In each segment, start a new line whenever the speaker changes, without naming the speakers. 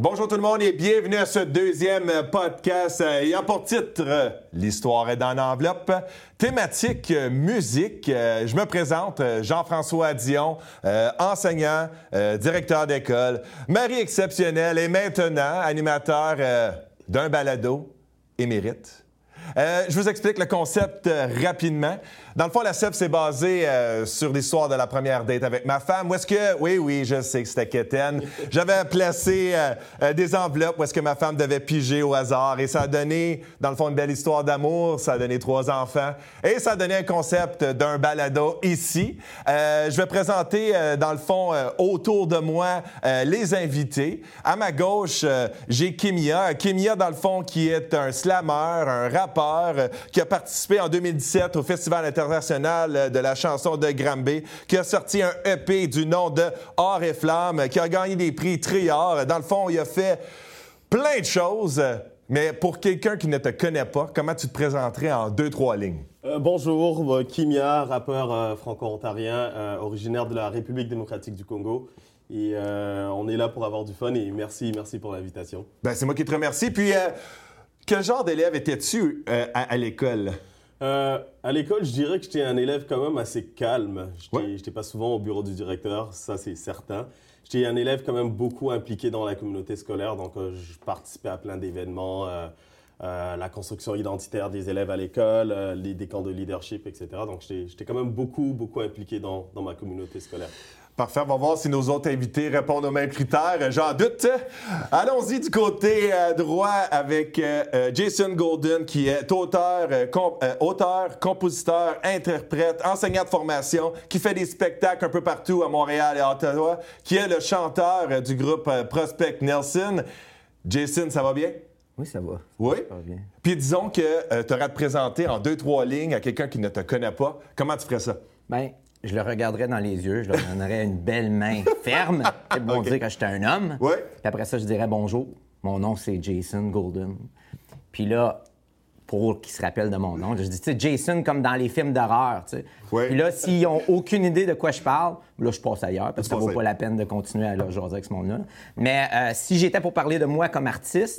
Bonjour tout le monde et bienvenue à ce deuxième podcast euh, ayant pour titre euh, L'histoire est dans l'enveloppe. Thématique euh, musique. Je me présente, Jean-François Dion, enseignant, directeur d'école, mari exceptionnel et maintenant animateur d'un balado émérite. je vous explique le concept rapidement. Dans le fond, la CEP s'est basée euh, sur l'histoire de la première date avec ma femme. Où est-ce que, oui, oui, je sais que c'était quétaine. J'avais placé euh, euh, des enveloppes où est-ce que ma femme devait piger au hasard. Et ça a donné, dans le fond, une belle histoire d'amour. Ça a donné trois enfants. Et ça a donné un concept d'un balado ici. je vais présenter, dans le fond, autour de moi, les invités. À ma gauche, j'ai Kimia. Kimia, dans le fond, qui est un slammer, un rappeur, qui a participé en 2017 au Festival international de la chanson de Granby, qui a sorti un EP du nom de Or et Flamme, qui a gagné des prix Trior. Dans le fond, il a fait plein de choses. Mais pour quelqu'un qui ne te connaît pas, comment tu te présenterais en deux, trois lignes?
Euh, bonjour, euh, Kimia, rappeur euh, franco-ontarien, originaire de la République démocratique du Congo. Et on est là pour avoir du fun et merci, merci pour l'invitation.
Ben, c'est moi qui te remercie. Puis, quel genre d'élève étais-tu à l'école?
Euh, à l'école, je dirais que j'étais un élève quand même assez calme. Je n'étais pas souvent au bureau du directeur, ça c'est certain. J'étais un élève quand même beaucoup impliqué dans la communauté scolaire, donc euh, je participais à plein d'événements, euh, la construction identitaire des élèves à l'école, les, des camps de leadership, etc. Donc j'étais quand même beaucoup, beaucoup impliqué dans, ma communauté scolaire.
Parfait. On va voir si nos autres invités répondent aux mêmes critères. J'en doute. Allons-y du côté euh, droit avec euh, euh, Jason Golden, qui est auteur, auteur, compositeur, interprète, enseignant de formation, qui fait des spectacles un peu partout à Montréal et à Ottawa, qui est le chanteur du groupe Prospect Nelson. Jason, ça va bien?
Oui, ça va.
Oui?
Ça va bien.
Puis disons que tu aurais à te présenter en deux, trois lignes à quelqu'un qui ne te connaît pas. Comment tu ferais ça?
Bien, je le regarderais dans les yeux, je leur donnerais une belle main ferme. C'est bon dire que j'étais un homme.
Ouais.
Puis après ça, je dirais bonjour. Mon nom, c'est Jason Golden. Puis là, pour qu'ils se rappellent de mon nom. Je dis, tu sais, Jason, comme dans les films d'horreur, tu sais. Puis là, s'ils n'ont aucune idée de quoi je parle, là, je passe ailleurs, parce que ça vaut pas la peine de continuer à leur jaser avec ce monde-là. Mais euh, si j'étais pour parler de moi comme artiste,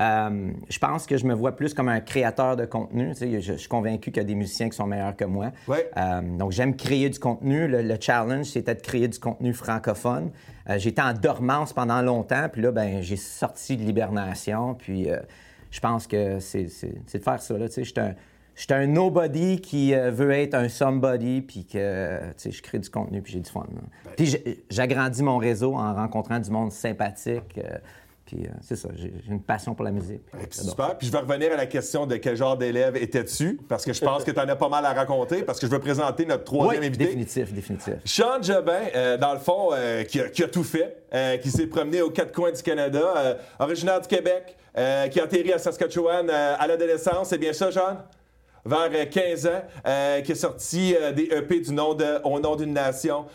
euh, je pense que je me vois plus comme un créateur de contenu. Tu sais, je, suis convaincu qu'il y a des musiciens qui sont meilleurs que moi. Euh, donc, j'aime créer du contenu. Le, challenge, c'était de créer du contenu francophone. J'étais en dormance pendant longtemps, puis là, ben, j'ai sorti de l'hibernation, puis je pense que c'est de faire ça. Là, je suis un, nobody qui euh, veut être un somebody, puis que je crée du contenu, puis j'ai du fun. Ben. Puis j'agrandis mon réseau en rencontrant du monde sympathique. Euh, puis euh, c'est ça, j'ai une passion pour la musique.
super. Puis je vais revenir à la question de quel genre d'élève étais-tu, parce que je pense que tu en as pas mal à raconter, parce que je veux présenter notre troisième invité.
définitif, définitif.
Sean Jobin, dans le fond, qui, a, qui, a, tout fait, qui s'est promené aux quatre coins du Canada, originaire du Québec, euh, qui a atterri à Saskatchewan euh, à l'adolescence. C'est bien ça, Jean? Vers 15 ans, euh, qui est sorti des EP du nom de, au nom d'une nation,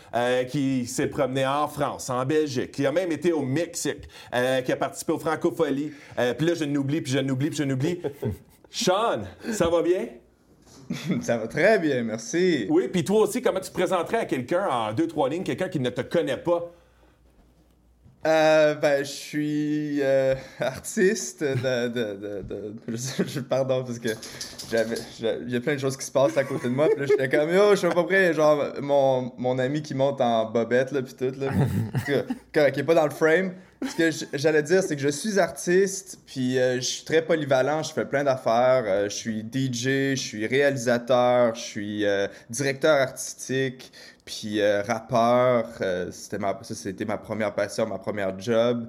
qui s'est promené en France, en Belgique, qui a même été au Mexique, qui a participé aux Francopholies. puis là, je n'oublie, puis je n'oublie, puis je n'oublie. Sean, ça va bien?
Ça va très bien, merci.
Oui, puis toi aussi, comment tu te présenterais à quelqu'un en deux, trois lignes, quelqu'un qui ne te connaît pas?
Euh, ben, je suis euh, artiste de, pardon parce que il y a plein de choses qui se passent à côté de moi puis là j'étais comme yo je suis pas prêt genre mon, mon ami qui monte en bobette là puis tout là. Qui est pas dans le frame ce que j'allais dire c'est que je suis artiste puis euh, je suis très polyvalent je fais plein d'affaires euh, je suis DJ je suis réalisateur je suis directeur artistique puis euh, rappeur, euh, c'était ma, ça c'était ma première passion, ma première job.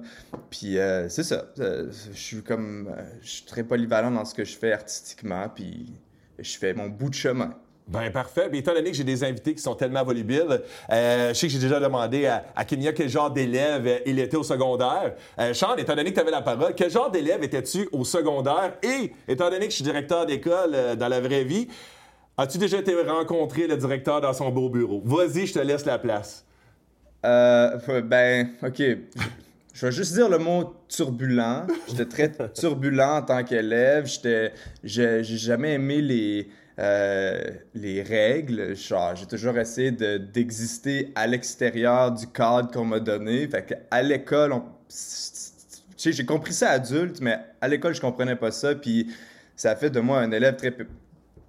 Puis euh, c'est ça, je suis comme, je suis très polyvalent dans ce que je fais artistiquement, puis je fais mon bout de chemin.
Ben parfait. Bien, étant donné que j'ai des invités qui sont tellement volubiles, je sais que j'ai déjà demandé à, Kenya quel genre d'élève il était au secondaire. Sean, étant donné que tu avais la parole, quel genre d'élève étais-tu au secondaire? Et étant donné que je suis directeur d'école dans la vraie vie, As-tu déjà été rencontrer le directeur dans son beau bureau? Vas-y, je te laisse la place.
Euh, ben, OK. Je vais juste dire le mot turbulent. J'étais très turbulent en tant qu'élève. J'étais, j'ai, jamais aimé les, euh, les règles. j'ai toujours essayé de, d'exister à l'extérieur du cadre qu'on m'a donné. Fait l'école, j'ai compris ça adulte, mais à l'école, je comprenais pas ça. Puis ça a fait de moi un élève très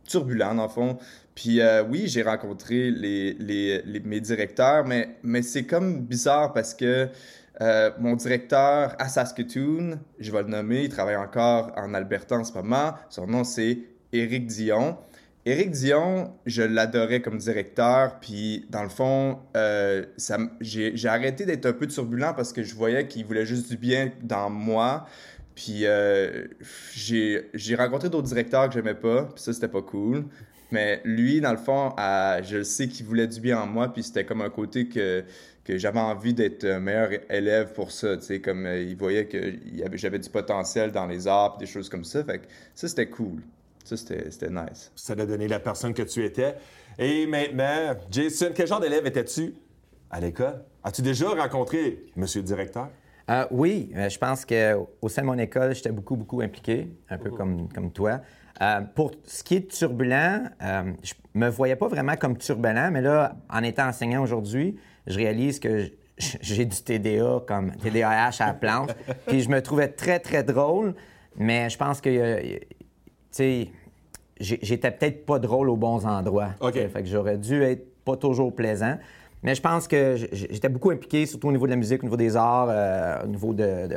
turbulent, dans le fond. Puis euh, oui, j'ai rencontré les, les, mes directeurs, mais, mais c'est comme bizarre parce que euh, mon directeur à Saskatoon, je vais le nommer, il travaille encore en Alberta en ce moment. Son nom, c'est Éric Dion. Éric Dion, je l'adorais comme directeur, puis dans le fond, euh, j'ai arrêté d'être un peu turbulent parce que je voyais qu'il voulait juste du bien dans moi. Puis euh, j'ai rencontré d'autres directeurs que j'aimais pas, puis ça, c'était pas cool. Mais lui, dans le fond, je sais qu'il voulait du bien en moi, puis c'était comme un côté que, j'avais envie d'être un meilleur élève pour ça, tu sais, comme euh, il voyait que j'avais du potentiel dans les arts, des choses comme ça. Ça, c'était cool. Ça, c'était nice.
Ça t'a donné la personne que tu étais. Et maintenant, Jason, quel genre d'élève étais-tu à l'école? As-tu déjà rencontré Monsieur le directeur?
Euh, oui, euh, je pense qu'au sein de mon école, j'étais beaucoup, beaucoup impliqué, un peu comme, comme toi. Euh, pour ce qui est turbulent, je me voyais pas vraiment comme turbulent, mais là, en étant enseignant aujourd'hui, je réalise que j'ai du TDA comme TDAH à la planche. Puis je me trouvais très, très drôle, mais je pense que sais, j'étais peut-être pas drôle aux bons endroits.
OK.
Fait que j'aurais dû être pas toujours plaisant. Mais je pense que j'étais beaucoup impliqué, surtout au niveau de la musique, au niveau des arts, euh, au niveau de,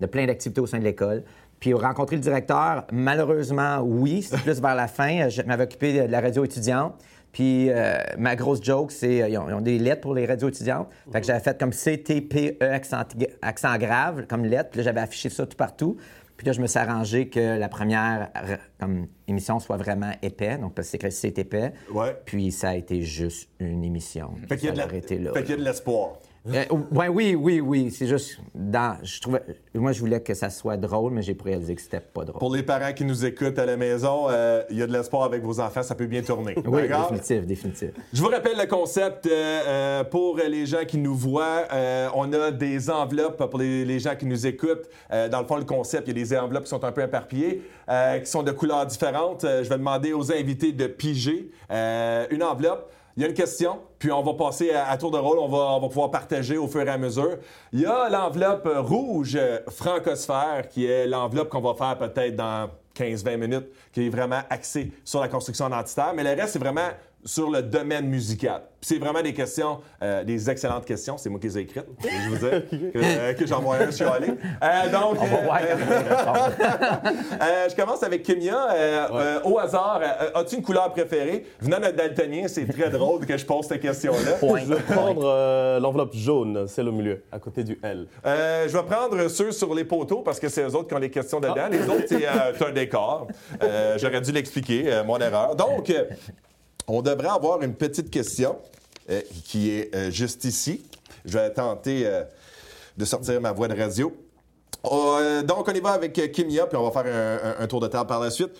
de, plein d'activités au sein de l'école. Puis rencontrer le directeur, malheureusement, oui, c'est plus vers la fin. Je m'avais occupé de la radio étudiante. Puis euh, ma grosse joke, c'est qu'ils ont, des lettres pour les radios étudiantes. Fait que j'avais fait comme CTPE accent, accent grave, comme lettre. Puis là, j'avais affiché ça tout partout. Puis là, je me suis arrangé que la première comme, émission soit vraiment épais, donc parce que c'est épais.
Ouais.
Puis ça a été juste une émission.
Fait qu'il y a de l'espoir.
Euh, ouais, oui, oui, oui. C'est juste dans. Je trouvais. Moi, je voulais que ça soit drôle, mais j'ai réalisé que c'était pas drôle.
Pour les parents qui nous écoutent à la maison, euh, il y a de l'espoir avec vos enfants, ça peut bien tourner.
oui, définitif, définitif.
Je vous rappelle le concept euh, pour les gens qui nous voient. on a des enveloppes pour les, gens qui nous écoutent. dans le fond, le concept, il y a des enveloppes qui sont un peu éparpillées, qui sont de couleurs différentes. je vais demander aux invités de piger une enveloppe. Il y a une question, puis on va passer à, tour de rôle. On va, on va, pouvoir partager au fur et à mesure. Il y a l'enveloppe rouge francosphère, qui est l'enveloppe qu'on va faire peut-être dans 15-20 minutes, qui est vraiment axée sur la construction dentitaire. Mais le reste, c'est vraiment sur le domaine musical. C'est vraiment des questions, euh, des excellentes questions. C'est moi qui les ai écrites. Je vous dis que, euh, que j'en vois un, je suis allé. Euh, donc, je commence avec Kimia. Au hasard, as-tu une couleur préférée? Venant de daltonien, c'est très drôle que je pose cette question-là.
Je vais prendre l'enveloppe jaune, celle au milieu, à côté du L.
je vais prendre ceux sur les poteaux parce que c'est eux autres qui ont les questions dedans. Ah. Les autres, c'est un décor. J'aurais dû l'expliquer, mon erreur. Donc, on devrait avoir une petite question euh, qui est euh, juste ici. Je vais tenter euh, de sortir ma voix de radio. donc, on y va avec Kimia, puis on va faire un, tour de table par la suite.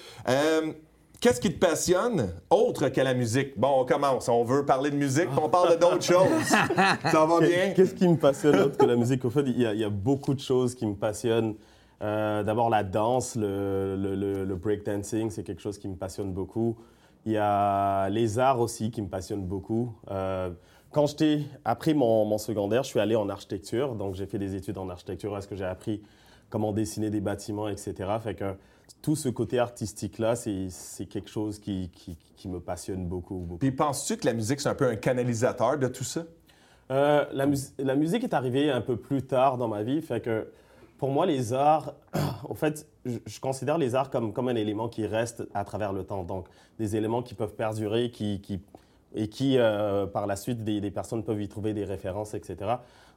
Qu'est-ce qui te passionne autre que la musique? Bon, on commence. On veut parler de musique, puis on parle d'autres choses. Ça va bien?
Qu'est-ce qui me passionne autre que la musique? Au fait, il y, a, beaucoup de choses qui me passionnent. D'abord, la danse, le, le, le breakdancing, c'est quelque chose qui me passionne beaucoup. Il y a les arts aussi qui me passionnent beaucoup. Euh, quand j'étais après mon, mon, secondaire, je suis allé en architecture, donc j'ai fait des études en architecture. Est-ce que j'ai appris comment dessiner des bâtiments, etc. Fait que tout ce côté artistique-là, c'est quelque chose qui, qui, qui, me passionne beaucoup. beaucoup.
Puis penses-tu que la musique, c'est un peu un canalisateur de tout ça?
Euh, la, la, musique est arrivée un peu plus tard dans ma vie. Fait que pour moi, les arts, en fait, je, considère les arts comme, comme un élément qui reste à travers le temps. Donc, des éléments qui peuvent perdurer qui, qui et qui, euh, par la suite, des, des, personnes peuvent y trouver des références, etc.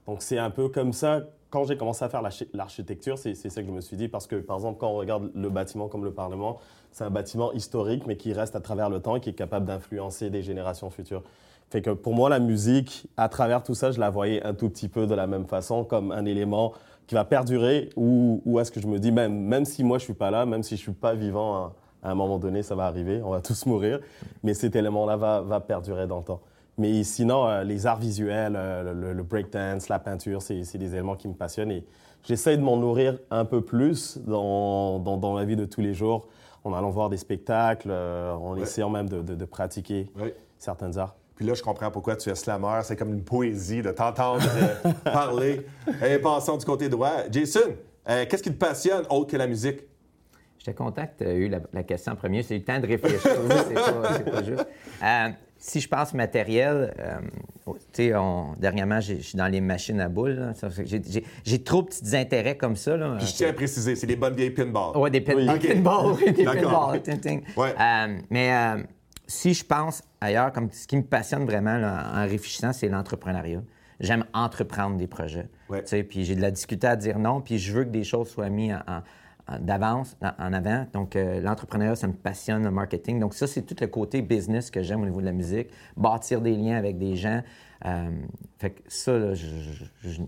Donc, c'est un peu comme ça. Quand j'ai commencé à faire l'architecture, c'est ça que je me suis dit. Parce que, par exemple, quand on regarde le bâtiment comme le Parlement, c'est un bâtiment historique, mais qui reste à travers le temps et qui est capable d'influencer des générations futures. Fait que pour moi, la musique, à travers tout ça, je la voyais un tout petit peu de la même façon, comme un élément qui va perdurer ou, ou est-ce que je me dis, même, même si moi je suis pas là, même si je suis pas vivant, à, un moment donné, ça va arriver, on va tous mourir, mais cet élément-là va, va, perdurer dans le temps. Mais sinon, euh, les arts visuels, euh, le, le breakdance, la peinture, c'est des éléments qui me passionnent et j'essaie de m'en nourrir un peu plus dans, dans, dans, la vie de tous les jours, en allant voir des spectacles, euh, en essayant même de, de, pratiquer certains arts.
Puis là, je comprends pourquoi tu es slammer. C'est comme une poésie de t'entendre euh, parler. Et passons du côté droit. Jason, Qu'est-ce qui te passionne autre que la musique?
Content que tu aies eu la, question en premier. C'est eu le temps de réfléchir. c'est pas, pas, juste si je pense matériel, euh, tu sais, dernièrement, je suis dans les machines à boules. J'ai trop de petits intérêts comme ça. Là,
Puis je tiens à préciser, c'est des bonnes vieilles pinballs.
Oui, des, pinballs. des pinballs. Ouais. Euh, mais euh, si je pense ailleurs, comme ce qui me passionne vraiment en réfléchissant, c'est l'entrepreneuriat. J'aime entreprendre des projets. Ouais. Puis j'ai de la difficulté à dire non, puis je veux que des choses soient mises en d'avance en avant. Donc, euh, l'entrepreneuriat, ça me passionne, le marketing. Donc, ça, c'est tout le côté business que j'aime au niveau de la musique. Bâtir des liens avec des gens. Euh, fait que ça,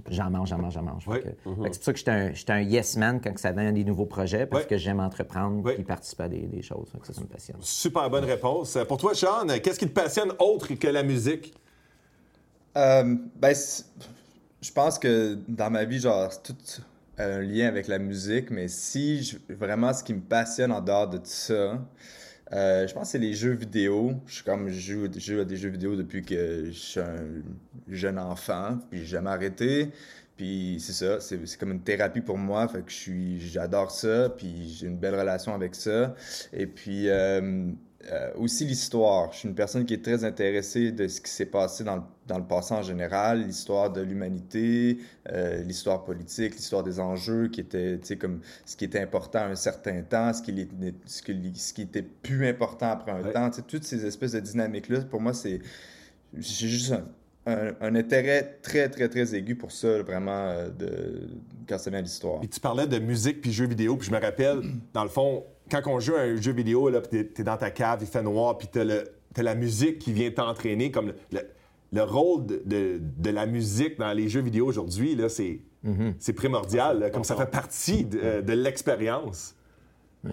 j'en mange, j'en mange, j'en mange. Mm-hmm. c'est pour ça que j'étais un, un, yes man quand ça vient des nouveaux projets parce que j'aime entreprendre et participer à des, choses. ça, ça me passionne.
Super bonne réponse. Pour toi, Sean, qu'est-ce qui te passionne autre que la musique?
Euh, ben, je pense que dans ma vie, genre, tout un lien avec la musique, mais si vraiment ce qui me passionne en dehors de tout ça, euh, je pense que c'est les jeux vidéo. Je suis comme je joue, à des jeux vidéo depuis que je suis un jeune enfant, puis j'ai jamais arrêté. Puis c'est ça, c'est comme une thérapie pour moi, fait que je suis j'adore ça, puis j'ai une belle relation avec ça. Et puis euh, euh, aussi l'histoire. Je suis une personne qui est très intéressée de ce qui s'est passé dans le, dans le, passé en général, l'histoire de l'humanité, euh, l'histoire politique, l'histoire des enjeux qui étaient, comme ce qui était important à un certain temps, ce qui, ce qui, ce qui était plus important après un temps. Tu sais, toutes ces espèces de dynamiques-là, pour moi, c'est j'ai juste un, un, intérêt très, très, très aigu pour ça, vraiment, euh, de, quand ça vient à l'histoire.
Et tu parlais de musique puis jeux vidéo, puis je me rappelle, dans le fond, quand on joue à un jeu vidéo, là, t'es, dans ta cave, il fait noir, puis t'as, le, la musique qui vient t'entraîner, comme le, rôle de, la musique dans les jeux vidéo aujourd'hui, là, c'est, mm-hmm. primordial, comme ça fait partie de, l'expérience.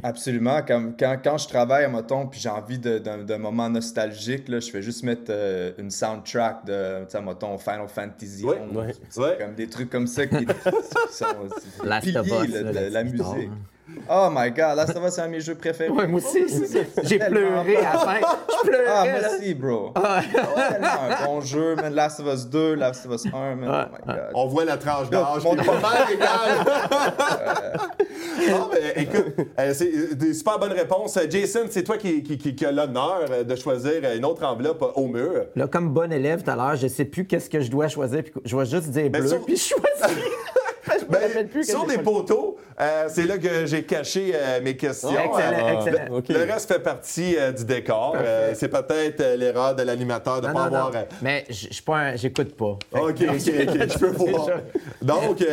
Absolument. Quand, quand, je travaille à moton puis j'ai envie d'un moment nostalgique, là, je fais juste mettre euh, une soundtrack de moton Final Fantasy.
Oui,
Comme des trucs comme ça qui, sont piliers de, la musique. Hein. Oh my god, Last of Us, c'est un de mes jeux préférés.
Ouais, moi aussi. J'ai pleuré à la fin. Je pleurais.
Ah, merci, bro. Ah. un bon jeu, man. Last of Us 2, Last of Us 1, man. Oh my god.
On voit la tranche d'âge. Mon pas mal égal. non, mais écoute, euh, c'est euh, des super bonnes réponses. Jason, c'est toi qui, qui, qui, a l'honneur euh, de choisir une autre enveloppe au mur.
Là, comme bon élève tout à l'heure, je sais plus qu'est-ce que je dois choisir. Je vais juste dire ben, bleu, puis je choisis.
Ben, sur les poteaux, euh, c'est là que j'ai caché euh, mes questions.
excellent, euh, excellent.
Le reste fait partie du décor. c'est peut-être l'erreur de l'animateur de ne pas avoir.
Mais j'écoute pas.
OK, OK, OK. Je peux voir. Donc,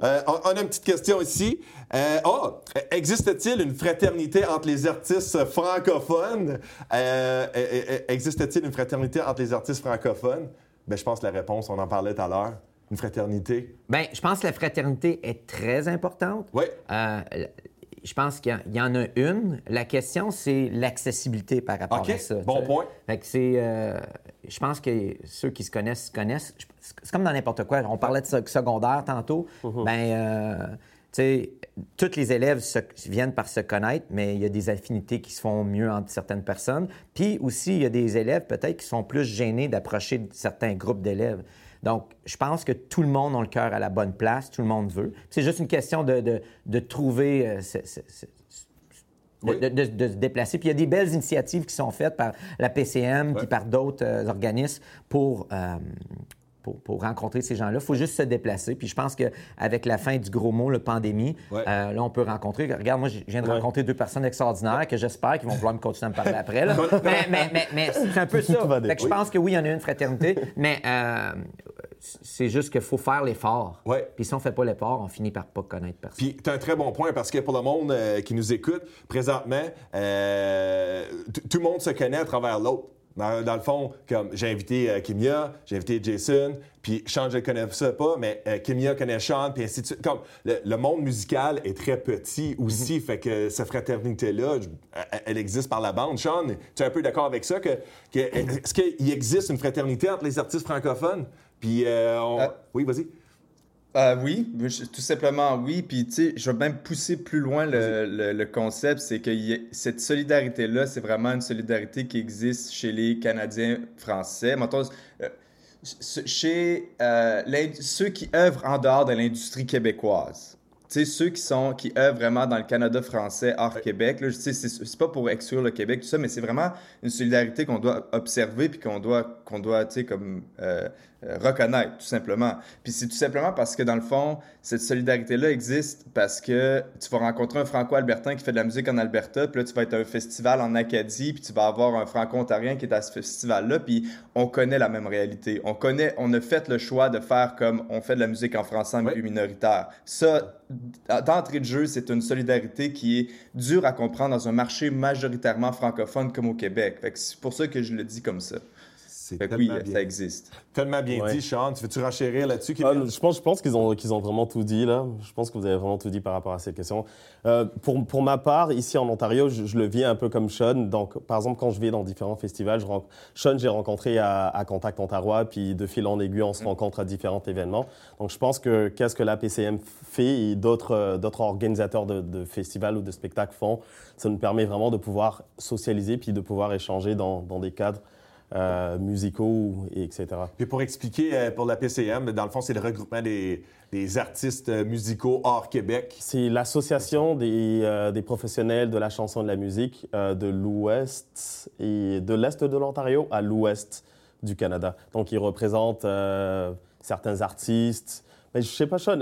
on, a une petite question ici. oh, existe-t-il une fraternité entre les artistes francophones? existe-t-il une fraternité entre les artistes francophones? Ben, je pense que la réponse, on en parlait tout à l'heure. Une fraternité?
Bien, je pense que la fraternité est très importante.
Oui.
Euh, je pense qu'il y, en a une. La question, c'est l'accessibilité par rapport à ça.
Bon point.
Fait que c'est. Euh, je pense que ceux qui se connaissent se connaissent. C'est comme dans n'importe quoi. On parlait de secondaire tantôt. Mm-hmm. Ben, euh, tu sais, tous les élèves viennent par se connaître, mais il y a des affinités qui se font mieux entre certaines personnes. Puis aussi, il y a des élèves peut-être qui sont plus gênés d'approcher certains groupes d'élèves. Donc, je pense que tout le monde a le cœur à la bonne place, tout le monde veut. C'est juste une question de, de, trouver... Euh, de, se déplacer. Puis il y a des belles initiatives qui sont faites par la PCM puis par d'autres euh, organismes pour, euh, pour, rencontrer ces gens-là. Il faut juste se déplacer. Puis je pense qu'avec la fin du gros mot, la pandémie, euh, là, on peut rencontrer. Regarde, moi, je viens de rencontrer deux personnes extraordinaires que j'espère qu'ils vont vouloir me continuer à me parler après. mais, c'est un peu ça. je pense que oui, il y en a une fraternité, mais euh, c'est juste qu'il faut faire l'effort. Puis si on ne fait pas l'effort, on finit par pas connaître personne.
Puis tu as un très bon point parce que pour le monde euh, qui nous écoute, présentement, tout le monde se connaît à travers l'autre. Dans, le fond, comme j'ai invité euh, Kimia, j'ai invité Jason, puis Sean, je ne connais ça pas, mais euh, Kimia connaît Sean, puis ainsi de suite. Comme le, monde musical est très petit aussi, mhm. fait que cette fraternité-là, elle, existe par la bande. Sean, tu es un peu d'accord avec ça? Que, est-ce qu'il existe une fraternité entre les artistes francophones? Puis, euh, oui, vas-y.
Euh, oui, tout simplement oui. Puis, tu sais, je vais même pousser plus loin le, concept, c'est que cette solidarité-là, c'est vraiment une solidarité qui existe chez les Canadiens français. Maintenant, euh, chez euh, ceux qui œuvrent en dehors de l'industrie québécoise. sais, ceux qui sont qui œuvrent vraiment dans le Canada français hors Québec, là, c'est, c'est pas pour exclure le Québec, tout ça, mais c'est vraiment une solidarité qu'on doit observer puis qu'on doit, qu'on doit, tu sais, comme euh, reconnaître, tout simplement. Puis c'est tout simplement parce que, dans le fond, cette solidarité-là existe parce que tu vas rencontrer un Franco-Albertain qui fait de la musique en Alberta, puis là, tu vas être à un festival en Acadie, puis tu vas avoir un Franco-Ontarien qui est à ce festival-là, puis on connaît la même réalité. On connaît, on a fait le choix de faire comme on fait de la musique en français en milieu minoritaire. Ça, d'entrée de jeu, c'est une solidarité qui est dure à comprendre dans un marché majoritairement francophone comme au Québec. c'est pour ça que je le dis comme ça. C'est oui, ça existe.
Tellement bien dit, Sean. Tu veux-tu renchérir là-dessus?
Ah, je pense, je pense qu'ils ont, qu'ils ont vraiment tout dit, là. Je pense que vous avez vraiment tout dit par rapport à cette question. Euh, pour, pour ma part, ici en Ontario, je, le vis un peu comme Sean. Donc, par exemple, quand je vais dans différents festivals, je Sean, j'ai rencontré à, à, Contact Ontario, puis de fil en aiguille, on se mm. rencontre à différents événements. Donc, je pense que qu'est-ce que la PCM fait et d'autres, euh, d'autres organisateurs de, de festivals ou de spectacles font, ça nous permet vraiment de pouvoir socialiser puis de pouvoir échanger dans, dans des cadres euh, musicaux, etc.
Puis pour expliquer euh, pour la PCM, dans le fond, c'est le regroupement des, artistes musicaux hors Québec.
C'est l'association des, euh, des, professionnels de la chanson et de la musique de l'Ouest et de l'Est de l'Ontario à l'Ouest du Canada. Donc, ils représentent certains artistes. Mais je sais pas, Sean,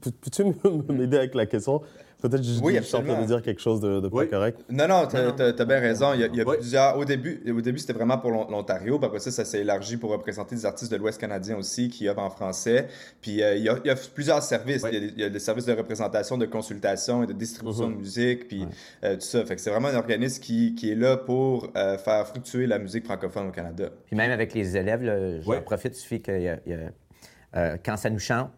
peux-tu m'aider avec la question? Peut-être que je, oui, suis en train de dire quelque chose de, de pas correct.
Non, non, tu as, bien raison. Il y a, plusieurs. Au début, au début c'était vraiment pour l'Ontario. Puis après ça, ça s'est élargi pour représenter des artistes de l'Ouest canadien aussi qui œuvrent en français. Puis euh, il, y a, plusieurs services. Il, y a, des services de représentation, de consultation et de distribution de mm-hmm. musique. Puis euh, tout ça. Fait que c'est vraiment un organisme qui, qui est là pour euh, faire fructuer la musique francophone au Canada.
Puis même avec les élèves, j'en profite, il suffit que quand ça nous chante,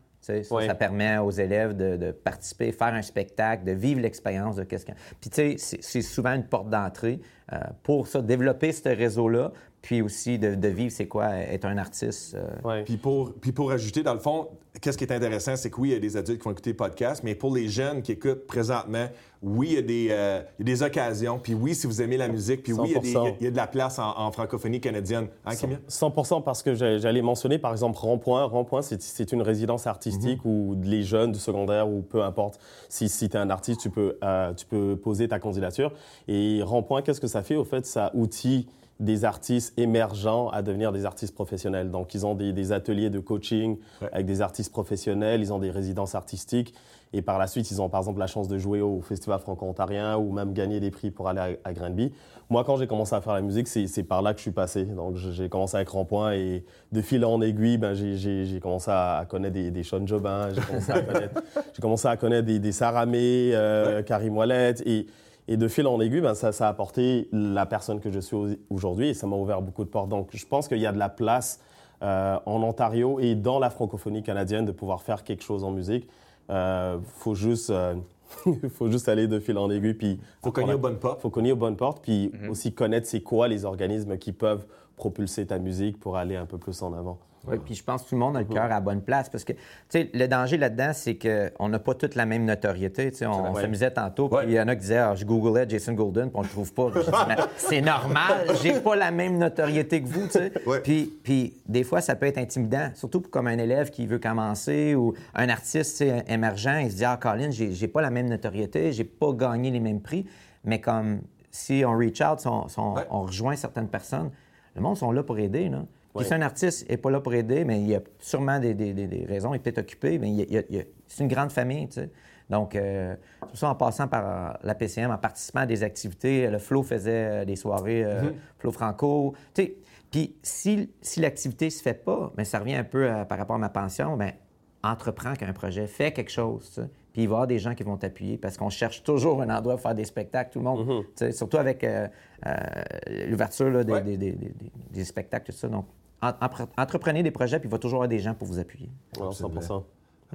ça, permet aux élèves de, participer, faire un spectacle, de vivre l'expérience de qu'est-ce Puis tu sais, c'est souvent une porte d'entrée euh, pour ça, développer ce réseau-là, puis aussi de, vivre c'est quoi être un artiste.
Euh. Puis, pour, puis pour ajouter, dans le fond, qu'est-ce qui est intéressant, c'est que oui, il y a des adultes qui vont écouter le podcast, mais pour les jeunes qui écoutent présentement, oui, il y a des, euh, des occasions, puis oui, si vous aimez la musique, puis oui, il y, a il y, a de la place en, francophonie canadienne. Hein,
100% parce que j'allais mentionner, par exemple, Rond-Point. Rond-Point, c'est une résidence artistique mhm. où les jeunes du secondaire, ou peu importe, si, si tu es un artiste, tu peux, tu peux poser ta candidature. Et Rond-Point, qu'est-ce que ça fait? Au fait, ça outille des artistes émergents à devenir des artistes professionnels. Donc, ils ont des, ateliers de coaching avec des artistes professionnels, ils ont des résidences artistiques. Et par la suite, ils ont par exemple la chance de jouer au Festival franco-ontarien ou même gagner des prix pour aller à, Granby. Moi, quand j'ai commencé à faire la musique, c'est par là que je suis passé. Donc, j'ai commencé avec Rond-Point et de fil en aiguille, ben, j'ai commencé à, connaître des, des Sean Jobin, j'ai commencé, commencé, à connaître des, des Saramé, euh, Karim Wallet. Et, et de fil en aiguille, ben, ça, ça, a apporté la personne que je suis aujourd'hui et ça m'a ouvert beaucoup de portes. Donc je pense qu'il y a de la place euh, en Ontario et dans la francophonie canadienne de pouvoir faire quelque chose en musique. Il euh, faut juste... Euh, faut juste aller de fil en aiguille. Puis
faut cogner aux bonnes portes.
faut cogner aux bonnes portes, puis mm-hmm. aussi connaître c'est quoi les organismes qui peuvent propulser ta musique pour aller un peu plus en avant.
Oui, puis je pense que tout le monde a le cœur à la bonne place parce que, tu sais, le danger là-dedans, c'est qu'on n'a pas toute la même notoriété. Tu sais, on, s'amusait tantôt, puis il y en a qui disaient, ah, je googlais Jason Golden, puis on le trouve pas. c'est normal, j'ai pas la même notoriété que vous, tu sais. Puis, puis des fois, ça peut être intimidant, surtout pour comme un élève qui veut commencer ou un artiste émergent, il se dit, ah, Colin, j'ai pas la même notoriété, j'ai pas gagné les mêmes prix, mais comme si on reach out, si on, on rejoint certaines personnes, le monde sont là pour aider, là. Si un artiste n'est pas là pour aider, mais il y a sûrement des, raisons, il peut être occupé, mais c'est une grande famille, tu sais. Donc, euh, tout ça en passant par la PCM, en participant à des activités. Le Flo faisait euh, des soirées, euh. Flo Franco. Tu sais, puis si, si l'activité ne se fait pas, mais ça revient un peu par rapport à ma pension, bien, entreprends qu'un projet, fais quelque chose. Tu sais. Puis il va y avoir des gens qui vont t'appuyer parce qu'on cherche toujours un endroit pour faire des spectacles, tout le monde. Tu sais, surtout avec l'ouverture des, des, des, spectacles, tout ça. Donc, entreprenez des projets, puis il va toujours y avoir des gens pour vous appuyer.
100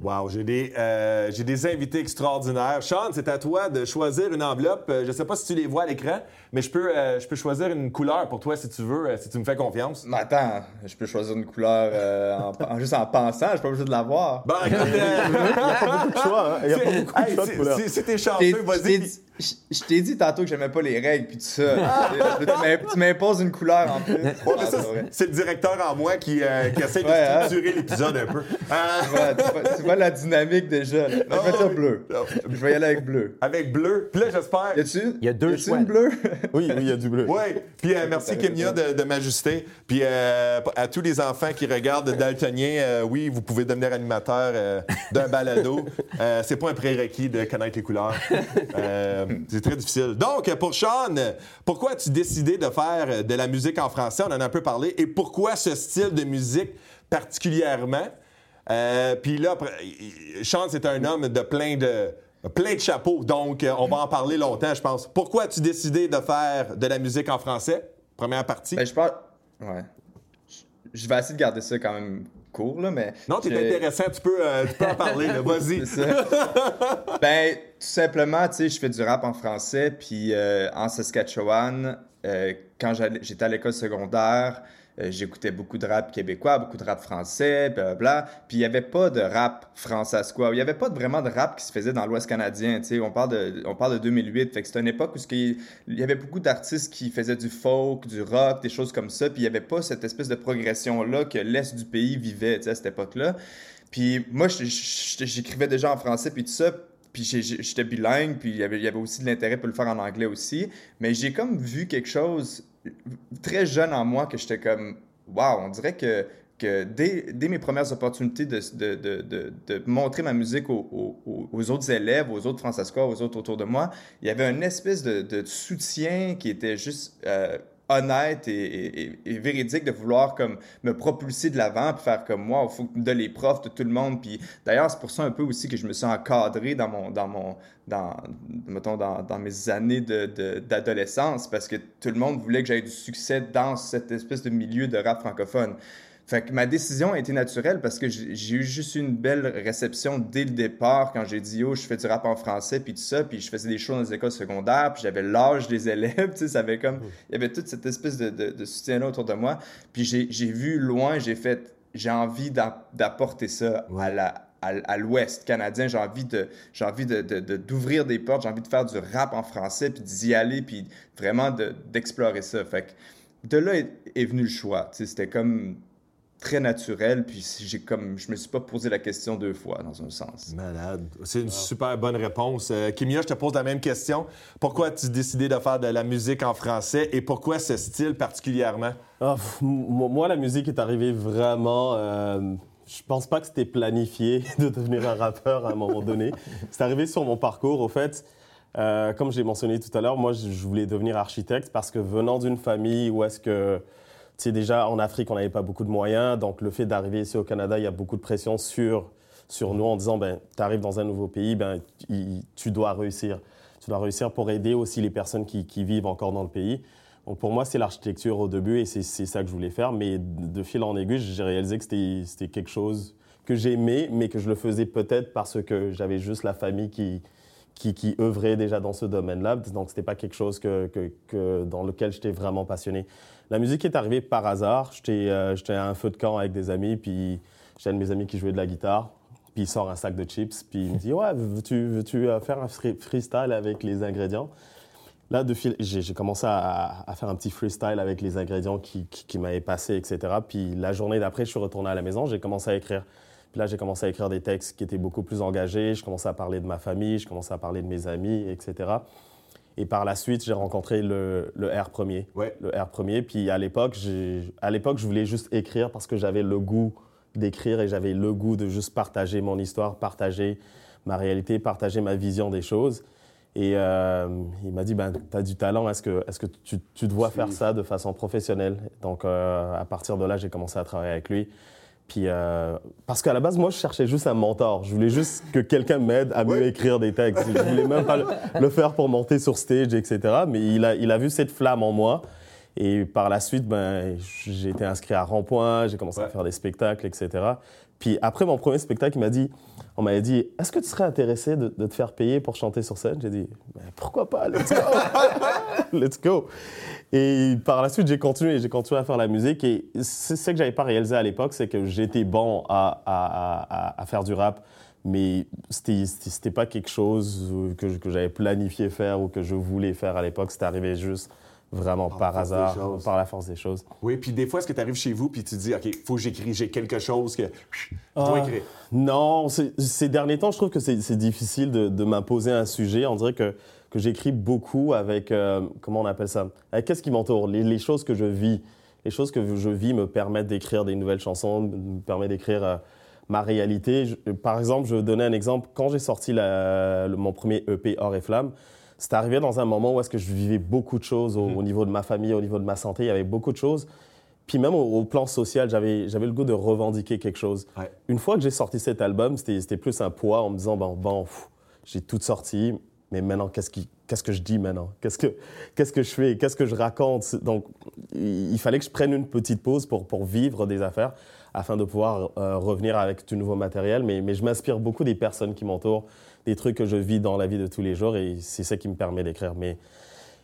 Wow, j'ai des, euh, j'ai des invités extraordinaires. Sean, c'est à toi de choisir une enveloppe. Euh, je ne sais pas si tu les vois à l'écran, mais je peux, euh, je peux choisir une couleur pour toi si tu veux, si tu me fais confiance.
Mais attends, je peux choisir une couleur en, juste en pensant, je suis pas obligé de la voir.
Ben, il n'y a pas beaucoup de choix. Hein. Il n'y a pas beaucoup de choix de couleurs. Si, si t'es chanceux, vas-y.
Je t'ai dit tantôt que j'aimais pas les règles puis tout ça. tu m'imposes une couleur en plus.
c'est le directeur en moi qui, euh, qui essaie de hein? structurer l'épisode un peu.
Euh, tu, vois, la dynamique déjà. Je vais dire bleu. Je vais y aller avec bleu.
Avec bleu. Puis là, j'espère.
Il y a deux choix.
une bleu?
oui, oui, il y a du bleu.
Oui. Puis euh, merci, Kemia, de, de m'ajuster. Puis à tous les enfants qui regardent Daltonien, oui, vous pouvez devenir animateur d'un balado. c'est pas un prérequis de connaître les couleurs. C'est très difficile. Donc, pour Sean, pourquoi as-tu décidé de faire de la musique en français? On en a un peu parlé. Et pourquoi ce style de musique particulièrement? Euh, puis là, Sean, c'est un homme de plein de plein de chapeaux, donc on va en parler longtemps, je pense. Pourquoi as-tu décidé de faire de la musique en français? Première partie.
Ben, je pense... Ouais. Je vais essayer de garder ça quand même court, là, mais...
Non, t'es intéressant, tu peux, euh, tu peux en parler, vas-y.
ben, tout simplement, tu sais, je fais du rap en français, puis euh, en Saskatchewan, euh, quand j'étais à l'école secondaire, j'écoutais beaucoup de rap québécois, beaucoup de rap français, bla Puis il n'y avait pas de rap français quoi. Il n'y avait pas vraiment de rap qui se faisait dans l'Ouest canadien. sais, On parle, de, on parle de 2008. Fait que c'était une époque où il y avait beaucoup d'artistes qui faisaient du folk, du rock, des choses comme ça. Puis il n'y avait pas cette espèce de progression-là que l'Est du pays vivait à cette époque-là. Puis moi, j'écrivais déjà en français, puis tout ça. Puis j'étais bilingue, puis il y avait aussi de l'intérêt pour le faire en anglais aussi. Mais j'ai comme vu quelque chose très jeune en moi que j'étais comme, waouh, on dirait que, que dès, dès, mes premières opportunités de, de, de, de montrer ma musique aux, aux, aux, autres élèves, aux autres Francescois, aux autres autour de moi, il y avait une espèce de, soutien qui était juste euh, honnête et, véridique de vouloir comme me propulser de l'avant puis faire comme moi, il faut de les profs, de tout le monde. Puis d'ailleurs, c'est pour ça un peu aussi que je me suis encadré dans mon dans mon dans mettons dans, mes années d'adolescence de, parce que tout le monde voulait que j'aie du succès dans cette espèce de milieu de rap francophone. Fait que ma décision a été naturelle parce que j'ai eu juste une belle réception dès le départ quand j'ai dit, oh, je fais du rap en français, puis tout ça, puis je faisais des shows dans les écoles secondaires, puis j'avais l'âge des élèves, tu sais, ça avait comme, mm. il y avait toute cette espèce de, de, soutien-là autour de moi. Puis j'ai vu loin, j'ai fait, j'ai envie d'apporter ça à la, à, l'Ouest canadien. J'ai envie de, j'ai envie de, d'ouvrir des portes. J'ai envie de faire du rap en français, puis d'y aller, puis vraiment d'explorer ça. Fait que de là est, est venu le choix. Tu sais, c'était comme très naturel, puis j'ai comme je me suis pas posé la question deux fois dans un sens.
Malade. C'est une super bonne réponse. Euh, Kimia, je te pose la même question. Pourquoi as-tu décidé de faire de la musique en français et pourquoi ce style particulièrement?
Ah, moi, la musique est arrivée vraiment. Euh, je pense pas que c'était planifié de devenir un rappeur à un moment donné. C'est arrivé sur mon parcours, au fait. Euh, comme j'ai mentionné tout à l'heure, moi, je voulais devenir architecte parce que venant d'une famille où est-ce que c'est déjà en Afrique, on n'avait pas beaucoup de moyens. Donc, le fait d'arriver ici au Canada, il y a beaucoup de pression sur, sur nous en disant ben, tu arrives dans un nouveau pays, ben, tu dois réussir. Tu dois réussir pour aider aussi les personnes qui, vivent encore dans le pays. Donc, pour moi, c'est l'architecture au début et c'est ça que je voulais faire. Mais de fil en aiguille, j'ai réalisé que c'était quelque chose que j'aimais, mais que je le faisais peut-être parce que j'avais juste la famille qui, qui, qui, œuvrait déjà dans ce domaine-là. Donc, ce n'était pas quelque chose que, que dans lequel j'étais vraiment passionné. La musique est arrivée par hasard. Euh, j'étais à un feu de camp avec des amis, puis j'ai un de mes amis qui jouait de la guitare. Puis il sort un sac de chips, puis il me dit Ouais, veux-tu veux euh, faire un freestyle avec les ingrédients? Là, de fil, j'ai commencé à, faire un petit freestyle avec les ingrédients qui, qui, m'avaient passé, etc. Puis la journée d'après, je suis retourné à la maison, j'ai commencé à écrire. Puis là, j'ai commencé à écrire des textes qui étaient beaucoup plus engagés. Je commençais à parler de ma famille, je commençais à parler de mes amis, etc. Et par la suite, j'ai rencontré le, le, R premier.
Ouais.
Le R premier. Puis à l'époque, à l'époque, je voulais juste écrire parce que j'avais le goût d'écrire et j'avais le goût de juste partager mon histoire, partager ma réalité, partager ma vision des choses. Et euh, il m'a dit, ben, tu as du talent, est-ce que, est -ce que tu, tu dois faire ça de façon professionnelle? Donc euh, à partir de là, j'ai commencé à travailler avec lui. Puis, euh, parce qu'à la base, moi, je cherchais juste un mentor. Je voulais juste que quelqu'un m'aide à mieux écrire des textes. Je voulais même pas le, faire pour monter sur stage, etc. Mais il a, il a vu cette flamme en moi. Et par la suite, ben, j'ai été inscrit à Rond-Point, j'ai commencé à faire des spectacles, etc. Puis après mon premier spectacle, il m'a dit, on m'avait dit, est-ce que tu serais intéressé de, te faire payer pour chanter sur scène? J'ai dit, pourquoi pas, let's go, let's go. Et par la suite, j'ai continué, j'ai continué à faire la musique. Et ce que j'avais pas réalisé à l'époque, c'est que j'étais bon à, faire du rap mais c'était pas quelque chose que, que j'avais planifié faire ou que je voulais faire à l'époque. C'était arrivé juste vraiment par, hasard, par la force des choses.
Oui, puis des fois, est-ce que tu arrives chez vous puis tu dis, OK, faut que j'écris, j'ai quelque chose que je dois
ah, écrire? Non, ces derniers temps, je trouve que c'est difficile de, de m'imposer un sujet. On dirait que, que j'écris beaucoup avec, euh, comment on appelle ça? Avec qu'est-ce qui m'entoure, les, les, choses que je vis. Les choses que je vis me permettent d'écrire des nouvelles chansons, me permettent d'écrire euh, ma réalité. par exemple, je vais donner un exemple. Quand j'ai sorti la, mon premier EP Or et Flamme, c'est arrivé dans un moment où est-ce que je vivais beaucoup de choses au, mhm. niveau de ma famille, au niveau de ma santé. Il y avait beaucoup de choses. Puis même au, plan social, j'avais, j'avais le goût de revendiquer quelque chose. Une fois que j'ai sorti cet album, c'était, plus un poids en me disant, bon, bon j'ai tout sorti, mais maintenant, qu'est-ce, qui, qu'est-ce que je dis maintenant? Qu'est-ce que, qu'est-ce que je fais? Qu'est-ce que je raconte? Donc, il, fallait que je prenne une petite pause pour, pour vivre des affaires afin de pouvoir euh, revenir avec du nouveau matériel. Mais, mais je m'inspire beaucoup des personnes qui m'entourent des trucs que je vis dans la vie de tous les jours et c'est ça qui me permet d'écrire. Mais,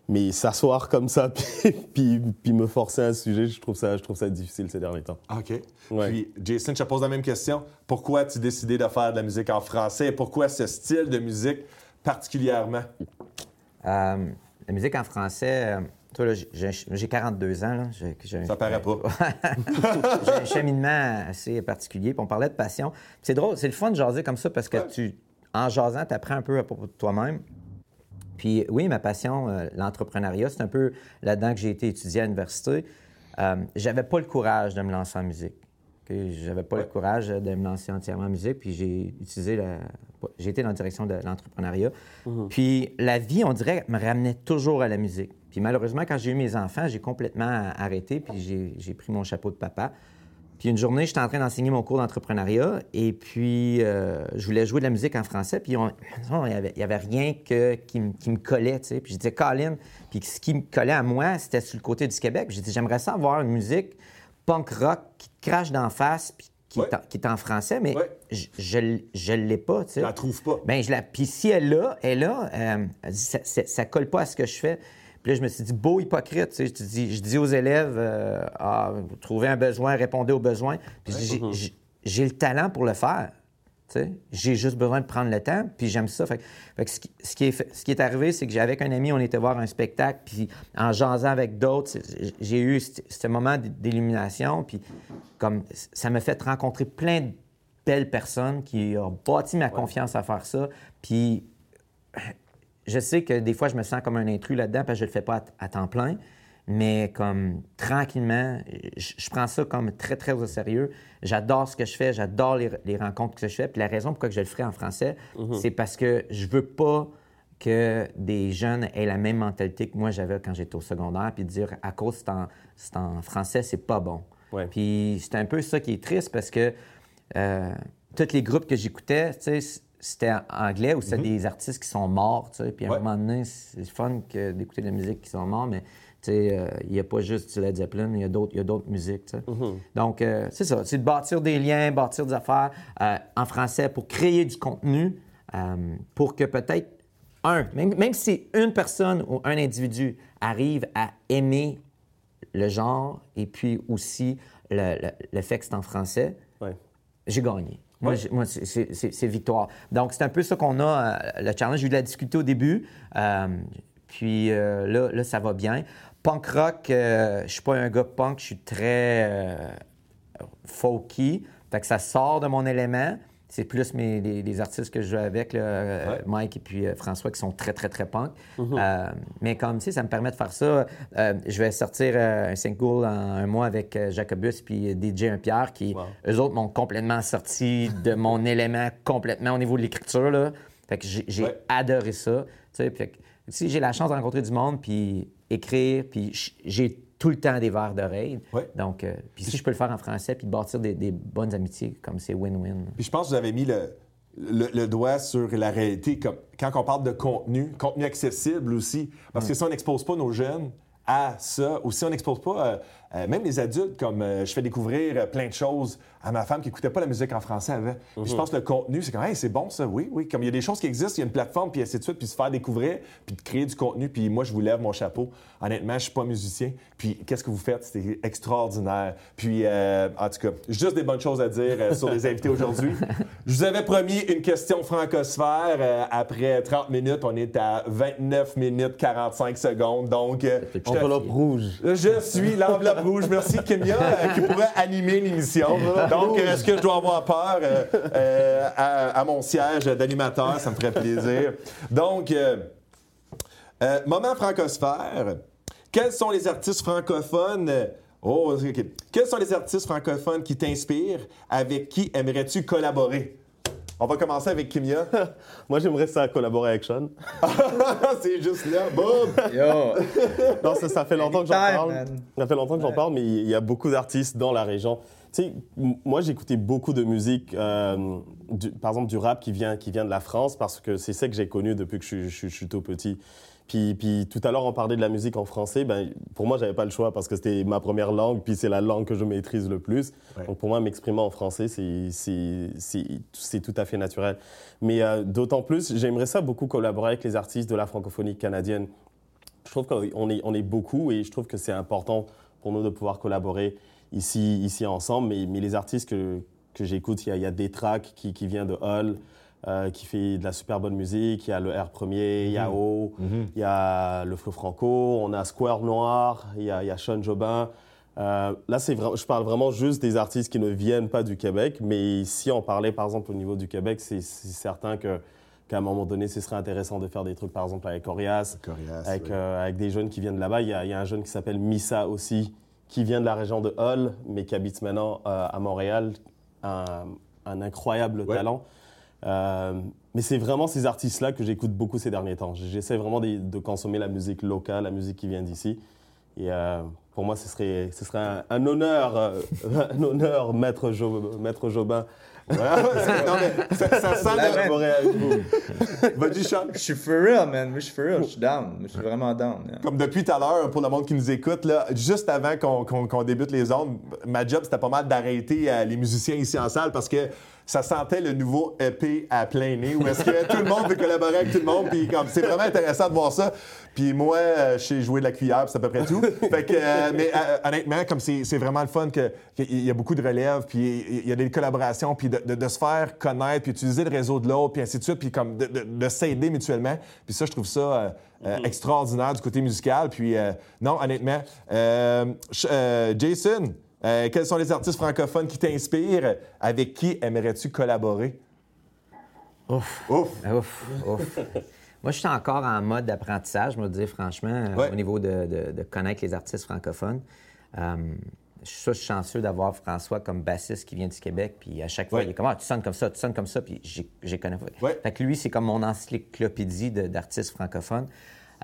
mais s'asseoir comme ça puis, puis, me forcer un sujet, je trouve, ça, je trouve ça difficile ces derniers temps.
OK. Puis, Jason, je te pose la même question. Pourquoi tu as décidé de faire de la musique en français? Pourquoi ce style de musique particulièrement?
Euh, la musique en français, euh, toi, j'ai 42 ans. Là.
ça paraît pas.
j'ai un cheminement assez particulier. Puis on parlait de passion. C'est drôle, c'est le fun de jaser comme ça parce que tu en jasant, tu apprends un peu à propos de toi-même. Puis oui, ma passion, euh, l'entrepreneuriat, c'est un peu là-dedans que j'ai été étudié à l'université. Euh, j'avais pas le courage de me lancer en musique. J'avais pas le courage de me lancer entièrement en musique, puis j'ai utilisé la... J'ai été dans la direction de l'entrepreneuriat. Mm-hmm. Puis la vie, on dirait, me ramenait toujours à la musique. Puis malheureusement, quand j'ai eu mes enfants, j'ai complètement arrêté, puis j'ai pris mon chapeau de papa. Puis une journée, j'étais en train d'enseigner mon cours d'entrepreneuriat et puis euh, je voulais jouer de la musique en français. Puis il n'y avait, avait, rien que, qui, me collait, tu sais. Puis je disais, Colin, puis ce qui me collait à moi, c'était sur le côté du Québec. J'ai dit, j'aimerais ça avoir une musique punk rock qui te crache d'en face puis qui, est en, français, mais je ne l'ai pas, tu sais.
la trouve pas.
Bien, je la... Puis si elle l'a, elle là, euh, ça, ça, colle pas à ce que je fais. Puis là, je me suis dit, beau hypocrite. Tu sais, je, dis, je dis aux élèves, euh, ah, trouvez un besoin, répondez aux besoins. Puis j'ai le talent pour le faire. Tu sais, j'ai juste besoin de prendre le temps, puis j'aime ça. Fait, ce, qui, est, ce qui est arrivé, c'est que j'avec un ami, on était voir un spectacle, puis en jasant avec d'autres, j'ai eu ce moment d'illumination, puis comme ça m'a fait rencontrer plein de belles personnes qui ont bâti ma confiance à faire ça, puis je sais que des fois, je me sens comme un intrus là-dedans parce que je ne le fais pas à, temps plein. Mais comme tranquillement, je, prends ça comme très, très au sérieux. J'adore ce que je fais, j'adore les, rencontres que je fais. Puis la raison pourquoi je le ferai en français, mhm. c'est parce que je veux pas que des jeunes aient la même mentalité que moi j'avais quand j'étais au secondaire, puis dire à cause c'est en, en, français, c'est pas bon. Puis c'est un peu ça qui est triste parce que euh, tous les groupes que j'écoutais, tu sais, c'était anglais ou c'était mhm. des artistes qui sont morts, tu sais. Puis à un moment donné, c'est fun d'écouter de la musique qui sont morts, mais tu sais, euh, il n'y a pas juste Led Zeppelin, il y a d'autres musiques, tu sais. Mhm. Donc, euh, c'est ça, c'est de bâtir des liens, bâtir des affaires euh, en français pour créer du contenu, pour que peut-être un, même, même si une personne ou un individu arrive à aimer le genre et puis aussi le, le, fait que c'est en français, j'ai gagné. Moi, c'est victoire. Donc, c'est un peu ça qu'on a, euh, le challenge. J'ai eu de la discuter au début. Euh, puis euh, là, là, ça va bien. Punk rock, je suis pas un gars punk, je suis très folky. Fait que ça sort de mon élément. C'est plus mes, les, artistes que je joue avec, euh, Mike et puis euh, François, qui sont très, très, très punk. Mhm. Euh, mais comme, si ça me permet de faire ça. je vais sortir un single en un mois avec Jacobus puis DJ Un Pierre, qui, eux autres, m'ont complètement sorti de mon élément complètement au niveau de l'écriture. Là. Fait que j'ai adoré ça. si j'ai la chance de rencontrer du monde, puis écrire, puis j'ai tout le temps des verres d'oreille. Donc, euh, puis si je peux le faire en français, puis bâtir des, bonnes amitiés, comme c'est win-win.
Puis je pense que vous avez mis le, le, doigt sur la réalité. Comme, quand on parle de contenu, contenu accessible aussi, parce que si on n'expose pas nos jeunes à ça, ou si on n'expose pas euh, euh, même les adultes, comme je fais découvrir plein de choses à ma femme qui écoutait pas la musique en français avant. Je
Mhm.
pense que le contenu, c'est comme, hey, c'est bon ça, oui, oui. Comme il y a des choses qui existent, il y a une plateforme, puis ainsi de suite, puis se faire découvrir, puis de créer du contenu. Puis moi, je vous lève mon chapeau. Honnêtement, je suis pas musicien. Puis qu'est-ce que vous faites? C'était extraordinaire. Puis, euh, en tout cas, juste des bonnes choses à dire euh, sur les invités aujourd'hui. Je vous avais promis une question francosphère. Euh, après 30 minutes, on est à 29 minutes 45 secondes. Donc, euh, je
Enveloppe rouge.
je suis l'enveloppe Merci, Kenya, euh, qui pourrait animer l'émission. Donc, est-ce que je dois avoir peur euh, euh, à, mon siège d'animateur? Ça me ferait plaisir. Donc, moment francosphère. Quels sont les artistes francophones? Oh. Quels sont les artistes francophones qui t'inspirent? Avec qui aimerais-tu collaborer? On va commencer avec Kimia.
Moi, j'aimerais ça collaborer avec Sean.
C'est juste là. Boum!
Yo,
Non, ça, ça fait longtemps que j'en parle.
man.
Ça fait longtemps que j'en parle, mais il y a beaucoup d'artistes dans la région. Tu sais, moi, j'écoutais beaucoup de musique, euh, du- par exemple du rap qui vient, qui vient de la France, parce que c'est ça que j'ai connu depuis que je suis tout petit. Puis, puis tout à l'heure, on parlait de la musique en français. Ben, pour moi, j'avais pas le choix parce que c'était ma première langue, puis c'est la langue que je maîtrise le plus.
Ouais.
Donc pour moi, m'exprimer en français, c'est- tout à fait naturel. Mais euh, d'autant plus, j'aimerais ça beaucoup collaborer avec les artistes de la francophonie canadienne. Je trouve qu'on est, on est beaucoup et je trouve que c'est important pour nous de pouvoir collaborer ici, ici ensemble. Mais, mais les artistes que, que j'écoute, il y a, il y a des tracks qui, qui vient de Hull, euh, qui fait de la super bonne musique. Il y a le R premier, il y a O, il y a le Flo Franco, on a Square Noir, il y a, il y a Sean Jobin. Euh, là, c'est je parle vraiment juste des artistes qui ne viennent pas du Québec. Mais si on parlait, par exemple, au niveau du Québec, c'est certain que qu'à un moment donné, ce serait intéressant de faire des trucs, par exemple, avec Orias,
Coriace,
avec,
oui.
euh, avec des jeunes qui viennent de là-bas. Il y, a, il y a un jeune qui s'appelle Missa aussi, qui vient de la région de Hull, mais qui habite maintenant euh, à Montréal. Un, un incroyable
Ouais.
talent. Euh, mais c'est vraiment ces artistes-là que j'écoute beaucoup ces derniers temps. J'essaie vraiment de, de consommer la musique locale, la musique qui vient d'ici. Et euh, pour moi, ce serait, ce serait un, un honneur, euh, un honneur, Maître, Jo- Maître Jobin,
c'est- non, mais ça, ça sent
vous.
Vas-y, Sean.
je suis for real, man. Moi, je suis for real. Je suis down. Je suis vraiment down. yeah.
Comme depuis tout à l'heure, pour le monde qui nous écoute, là, juste avant qu'on qu'on- qu'on débute les ondes, ma job, c'était pas mal d'arrêter euh, les musiciens ici en salle parce que ça sentait le nouveau EP à plein nez où est-ce que tout le monde veut collaborer avec tout le monde. Puis comme c'est vraiment intéressant de voir ça. Puis moi, euh, je sais jouer de la cuillère, puis c'est à peu près tout. Fait que, euh, mais euh, honnêtement, comme c'est vraiment le fun que- qu'il y a beaucoup de relève, puis il y a des collaborations, puis de, de- de se faire connaître, puis utiliser le réseau de l'autre, puis ainsi de suite, puis comme de, de- de s'aider mutuellement. Puis ça, je trouve ça euh, euh, extraordinaire du côté musical. Puis euh, non, honnêtement, euh, euh, Jason, euh, quels sont les artistes francophones qui t'inspirent? Avec qui aimerais-tu collaborer?
Ouf.
Ouf!
Ouf, ouf. Moi, je suis encore en mode d'apprentissage, je me dire franchement, euh,
Ouais.
au niveau de, de- de connaître les artistes francophones. Euh, je suis chanceux d'avoir François comme bassiste qui vient du Québec, puis à chaque fois,
Ouais.
il est comme Ah, tu sonnes comme ça, tu sonnes comme ça, puis j'ai- connais pas.
Ouais.
Fait que lui, c'est comme mon encyclopédie d'artistes francophones.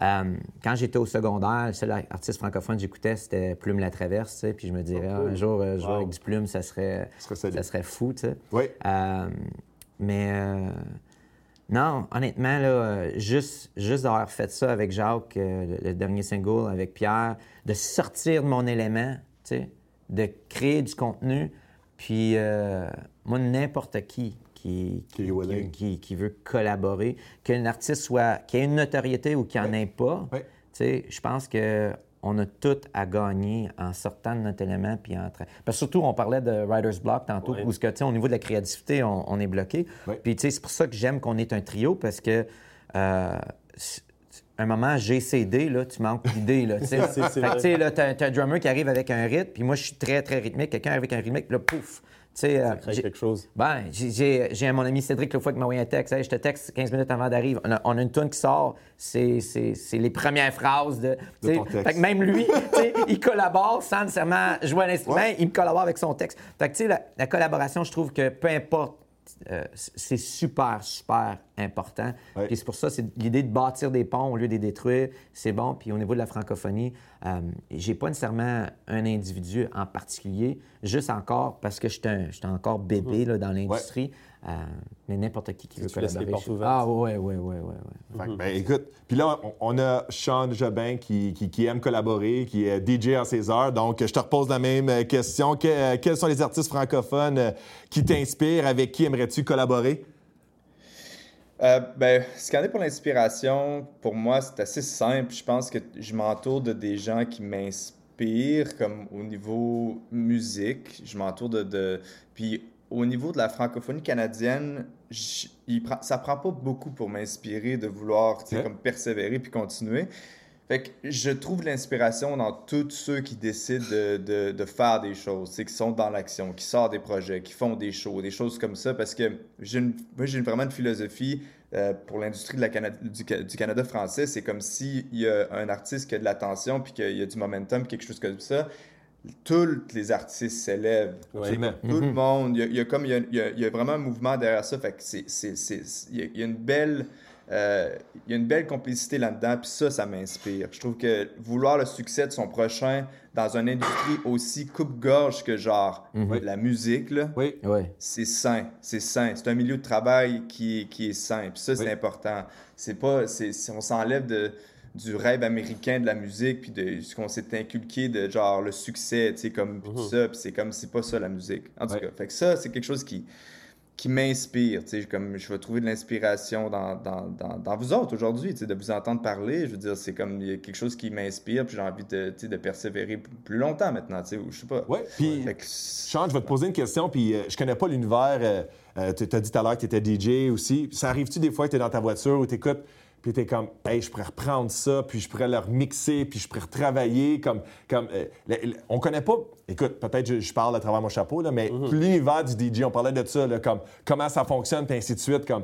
Euh, quand j'étais au secondaire, le seul artiste francophone que j'écoutais, c'était Plume la Traverse, tu sais, puis je me dirais, Ah, un jour, euh, jouer
Wow.
avec du Plume, ça serait,
Ça serait solide.
ça serait fou, tu sais.
Oui.
Euh, mais non, honnêtement, là, juste, juste d'avoir fait ça avec Jacques, le, le dernier single avec Pierre, de sortir de mon élément, tu sais, de créer du contenu, puis moi, n'importe qui qui,
Qui est willing.
qui, qui veut collaborer, qu'un artiste soit, qui ait une notoriété ou qui n'en ait pas,
Oui.
tu sais, je pense que on a tout à gagner en sortant de notre élément puis en tra- Parce que surtout, on parlait de writer's block tantôt,
Ouais.
où ce que, au niveau de la créativité, on, on est bloqué.
Ouais.
Puis tu sais, c'est pour ça que j'aime qu'on ait un trio parce que euh, un moment GCD, là, tu manques d'idées. Là, tu t'as, t'as un drummer qui arrive avec un rythme, puis moi, je suis très, très rythmique. Quelqu'un avec un rythmique, puis là, pouf. Tu sais, euh,
Ça crée quelque chose.
ben, j'ai- mon ami Cédric fois qui m'a envoyé un texte. Hey, je te texte 15 minutes avant d'arriver. On a, on a une tune qui sort. C'est les premières phrases de.
ton texte.
Fait que même lui, il collabore sans nécessairement jouer un instrument.
Ouais.
Il me collabore avec son texte. Fait que, tu sais, la, la collaboration, je trouve que peu importe. Euh, c'est super, super important.
Ouais.
Puis c'est pour ça, c'est l'idée de bâtir des ponts au lieu de les détruire, c'est bon. Puis au niveau de la francophonie, euh, j'ai pas nécessairement un individu en particulier, juste encore parce que j'étais encore bébé là, dans l'industrie. Mais n'importe qui qui veut
tu les
collaborer.
portes
je-
ouvertes?
Ah, ouais, ouais, ouais, ouais. ouais.
Fait que, ben, écoute, puis là, on, on a Sean Jobin qui, qui- qui aime collaborer, qui est DJ en ses heures. Donc, je te repose la même euh, question. Que- euh, quels sont les artistes francophones euh, qui t'inspirent? Avec qui aimerais-tu collaborer?
Euh, ben, scanner pour l'inspiration, pour moi, c'est assez simple. Je pense que je m'entoure de des gens qui m'inspirent, comme au niveau musique. Je m'entoure de, de- Puis au niveau de la francophonie canadienne, j- il prend... ça prend pas beaucoup pour m'inspirer de vouloir comme persévérer puis continuer. Fait que je trouve l'inspiration dans tous ceux qui décident de, de, de faire des choses, qui sont dans l'action, qui sortent des projets, qui font des shows, des choses comme ça, parce que j'ai j'ai vraiment une philosophie euh, pour l'industrie Cana- du Canada français. C'est comme s'il y a un artiste qui a de l'attention, puis qu'il y a du momentum, quelque chose comme ça, tous les artistes s'élèvent.
Ouais.
Tout le monde, il y a, il y a comme il y a, il y vraiment un mouvement derrière ça. Fait que c'est, il y a- il y a une belle, euh, il y a une belle complicité là-dedans. Puis ça, ça m'inspire. Je trouve que vouloir le succès de son prochain dans une industrie aussi coupe-gorge que genre la musique là,
Oui.
C'est sain, c'est sain. C'est un milieu de travail qui, est- qui est sain. Puis ça, c'est
Oui.
important. C'est pas, c'est- on s'enlève de, du rêve américain de la musique, puis de ce qu'on s'est inculqué de genre le succès, tu sais, comme tout ça. Puis c'est comme, c'est pas ça la musique. En tout
Ouais.
cas, fait que ça, c'est quelque chose qui, qui m'inspire, tu sais, comme je vais trouver de l'inspiration dans, dans, dans, dans vous autres aujourd'hui, tu sais, de vous entendre parler, je veux dire, c'est comme il y a quelque chose qui m'inspire, puis j'ai envie de, tu sais, de persévérer plus longtemps maintenant, tu sais, ou je sais pas.
Oui. Puis,
que-
Sean, je vais te poser une question, puis euh, je connais pas l'univers. euh, euh, tu as dit tout à l'heure que tu étais DJ aussi. Ça arrive-tu des fois que tu es dans ta voiture ou tu écoutes, puis tu es comme, hey, je pourrais reprendre ça, puis je pourrais le remixer, puis je pourrais retravailler. Comme, comme, euh, le- le- on connaît pas, écoute, peut-être je, je parle à travers mon chapeau, là, mais l'univers du DJ, on parlait de ça, là, comme comment ça fonctionne, puis ainsi de suite. Comme,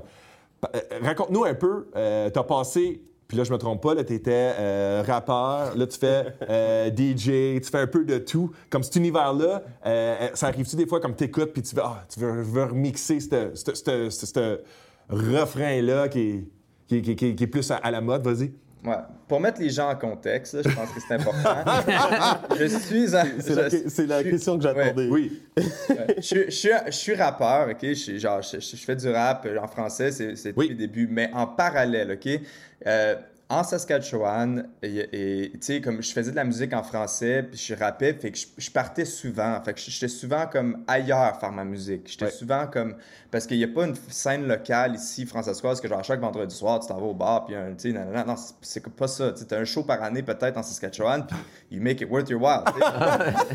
euh, raconte-nous un peu, tu as passé. Puis là, je me trompe pas, là, tu étais rappeur, là, tu fais euh, DJ, tu fais un peu de tout. Comme cet univers-là, euh, ça arrive-tu des fois comme t'écoutes, puis tu veux, ah, tu veux, veux remixer ce refrain-là qui est, qui, est- qui qui qui est plus à, à la mode, vas-y.
Ouais. Pour mettre les gens en contexte, là, je pense que c'est important. je suis un-
C'est la,
je-
question que j'attendais.
Oui.
ouais. je, suis- je je suis rappeur, ok? Genre, je, fais du rap en français, c'est c'est
Oui.
depuis le début, mais en parallèle, ok? Euh, en Saskatchewan, et, tu sais, comme je faisais de la musique en français, puis je rappais, fait que je, je partais souvent. Fait que j'étais souvent comme ailleurs faire ma musique. J'étais
Ouais.
souvent comme. Parce qu'il n'y a pas une scène locale ici, française, que genre chaque vendredi soir, tu t'en vas au bar, puis un. Tu sais, non, non, non, c'est- pas ça. Tu as un show par année peut-être en Saskatchewan, puis you make it worth your while.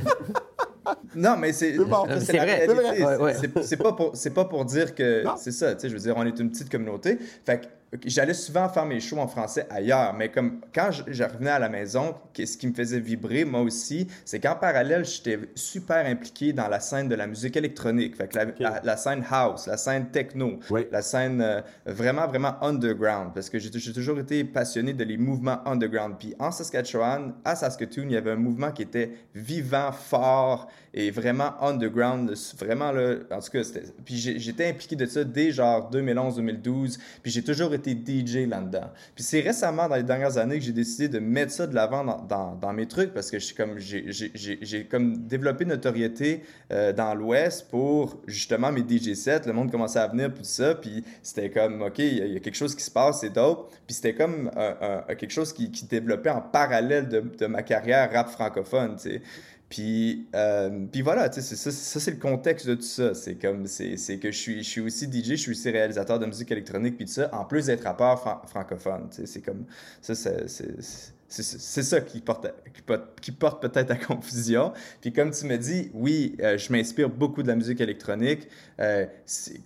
Non, mais c'est
bon.
C'est vrai. C'est. Ouais, ouais.
Pas pour pas pour dire que c'est ça, tu sais, je veux dire on est une petite communauté. Fait que j'allais souvent faire mes shows en français ailleurs, mais comme quand je, je revenais à la maison, ce qui me faisait vibrer moi aussi, c'est qu'en parallèle, j'étais super impliqué dans la scène de la musique électronique, fait que la, la- la scène house, la scène techno,
Oui.
la scène euh, vraiment vraiment underground parce que j'ai j'ai toujours été passionné de les mouvements underground. Puis en Saskatchewan, à Saskatoon, il y avait un mouvement qui était vivant, fort et vraiment underground, vraiment là, en tout cas, puis j'étais impliqué de ça dès genre 2011-2012, puis j'ai toujours été DJ là-dedans. Puis c'est récemment, dans les dernières années, que j'ai décidé de mettre ça de l'avant dans, mes trucs, parce que j'ai- comme développé notoriété euh, dans l'Ouest pour justement mes DJ sets, le monde commençait à venir, tout ça, puis c'était comme, OK, il y, a- quelque chose qui se passe, c'est dope, puis c'était comme quelque chose qui, qui développait en parallèle de, de ma carrière rap francophone, tu sais. Puis, euh, puis voilà, ça, ça c'est le contexte de tout ça. C'est comme, c'est que je suis, je aussi DJ, je suis aussi réalisateur de musique électronique, puis tout ça, en plus d'être rappeur fran- francophone. C'est comme, ça, c'est- c'est ça qui porte, qui porte, qui porte peut-être à confusion. Puis comme tu me dis, oui, euh, je m'inspire beaucoup de la musique électronique. Euh,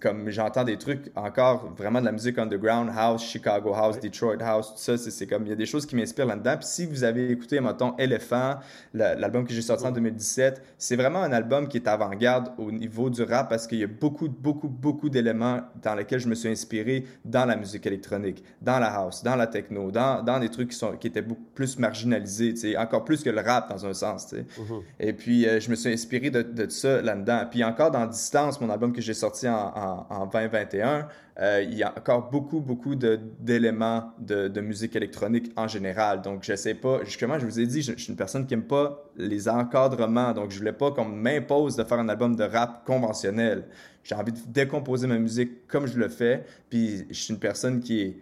comme j'entends des trucs encore vraiment de la musique underground, house, Chicago house, Detroit house, tout ça. C'est comme il y a des choses qui m'inspirent là-dedans. Puis si vous avez écouté, mettons, Elephant, la- l'album que j'ai sorti en 2017, c'est vraiment un album qui est avant-garde au niveau du rap parce qu'il y a beaucoup, beaucoup, beaucoup d'éléments dans lesquels je me suis inspiré dans la musique électronique, dans la house, dans la techno, dans, dans des trucs qui, sont, qui étaient beaucoup plus marginalisé, tu sais, encore plus que le rap dans un sens, tu sais.
Mhm.
Et puis, euh, je me suis inspiré de, de ça là-dedans. Puis encore dans Distance, mon album que j'ai sorti en, en, en 2021, euh, il y a encore beaucoup, beaucoup de- d'éléments de, de musique électronique en général. Donc, je sais pas, justement, je vous ai dit, je, je suis une personne qui aime pas les encadrements. Donc, je voulais pas qu'on m'impose de faire un album de rap conventionnel. J'ai envie de décomposer ma musique comme je le fais. Puis, je suis une personne qui est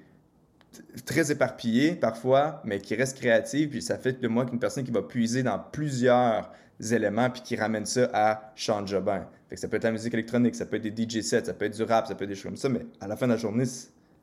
très éparpillée parfois, mais qui reste créative. Puis, ça fait de moi qu'une personne qui va puiser dans plusieurs éléments puis qui ramène ça à Sean Jobin. Fait que ça peut être la musique électronique, ça peut être des DJ sets, ça peut être du rap, ça peut être des choses comme ça, mais à la fin de la journée,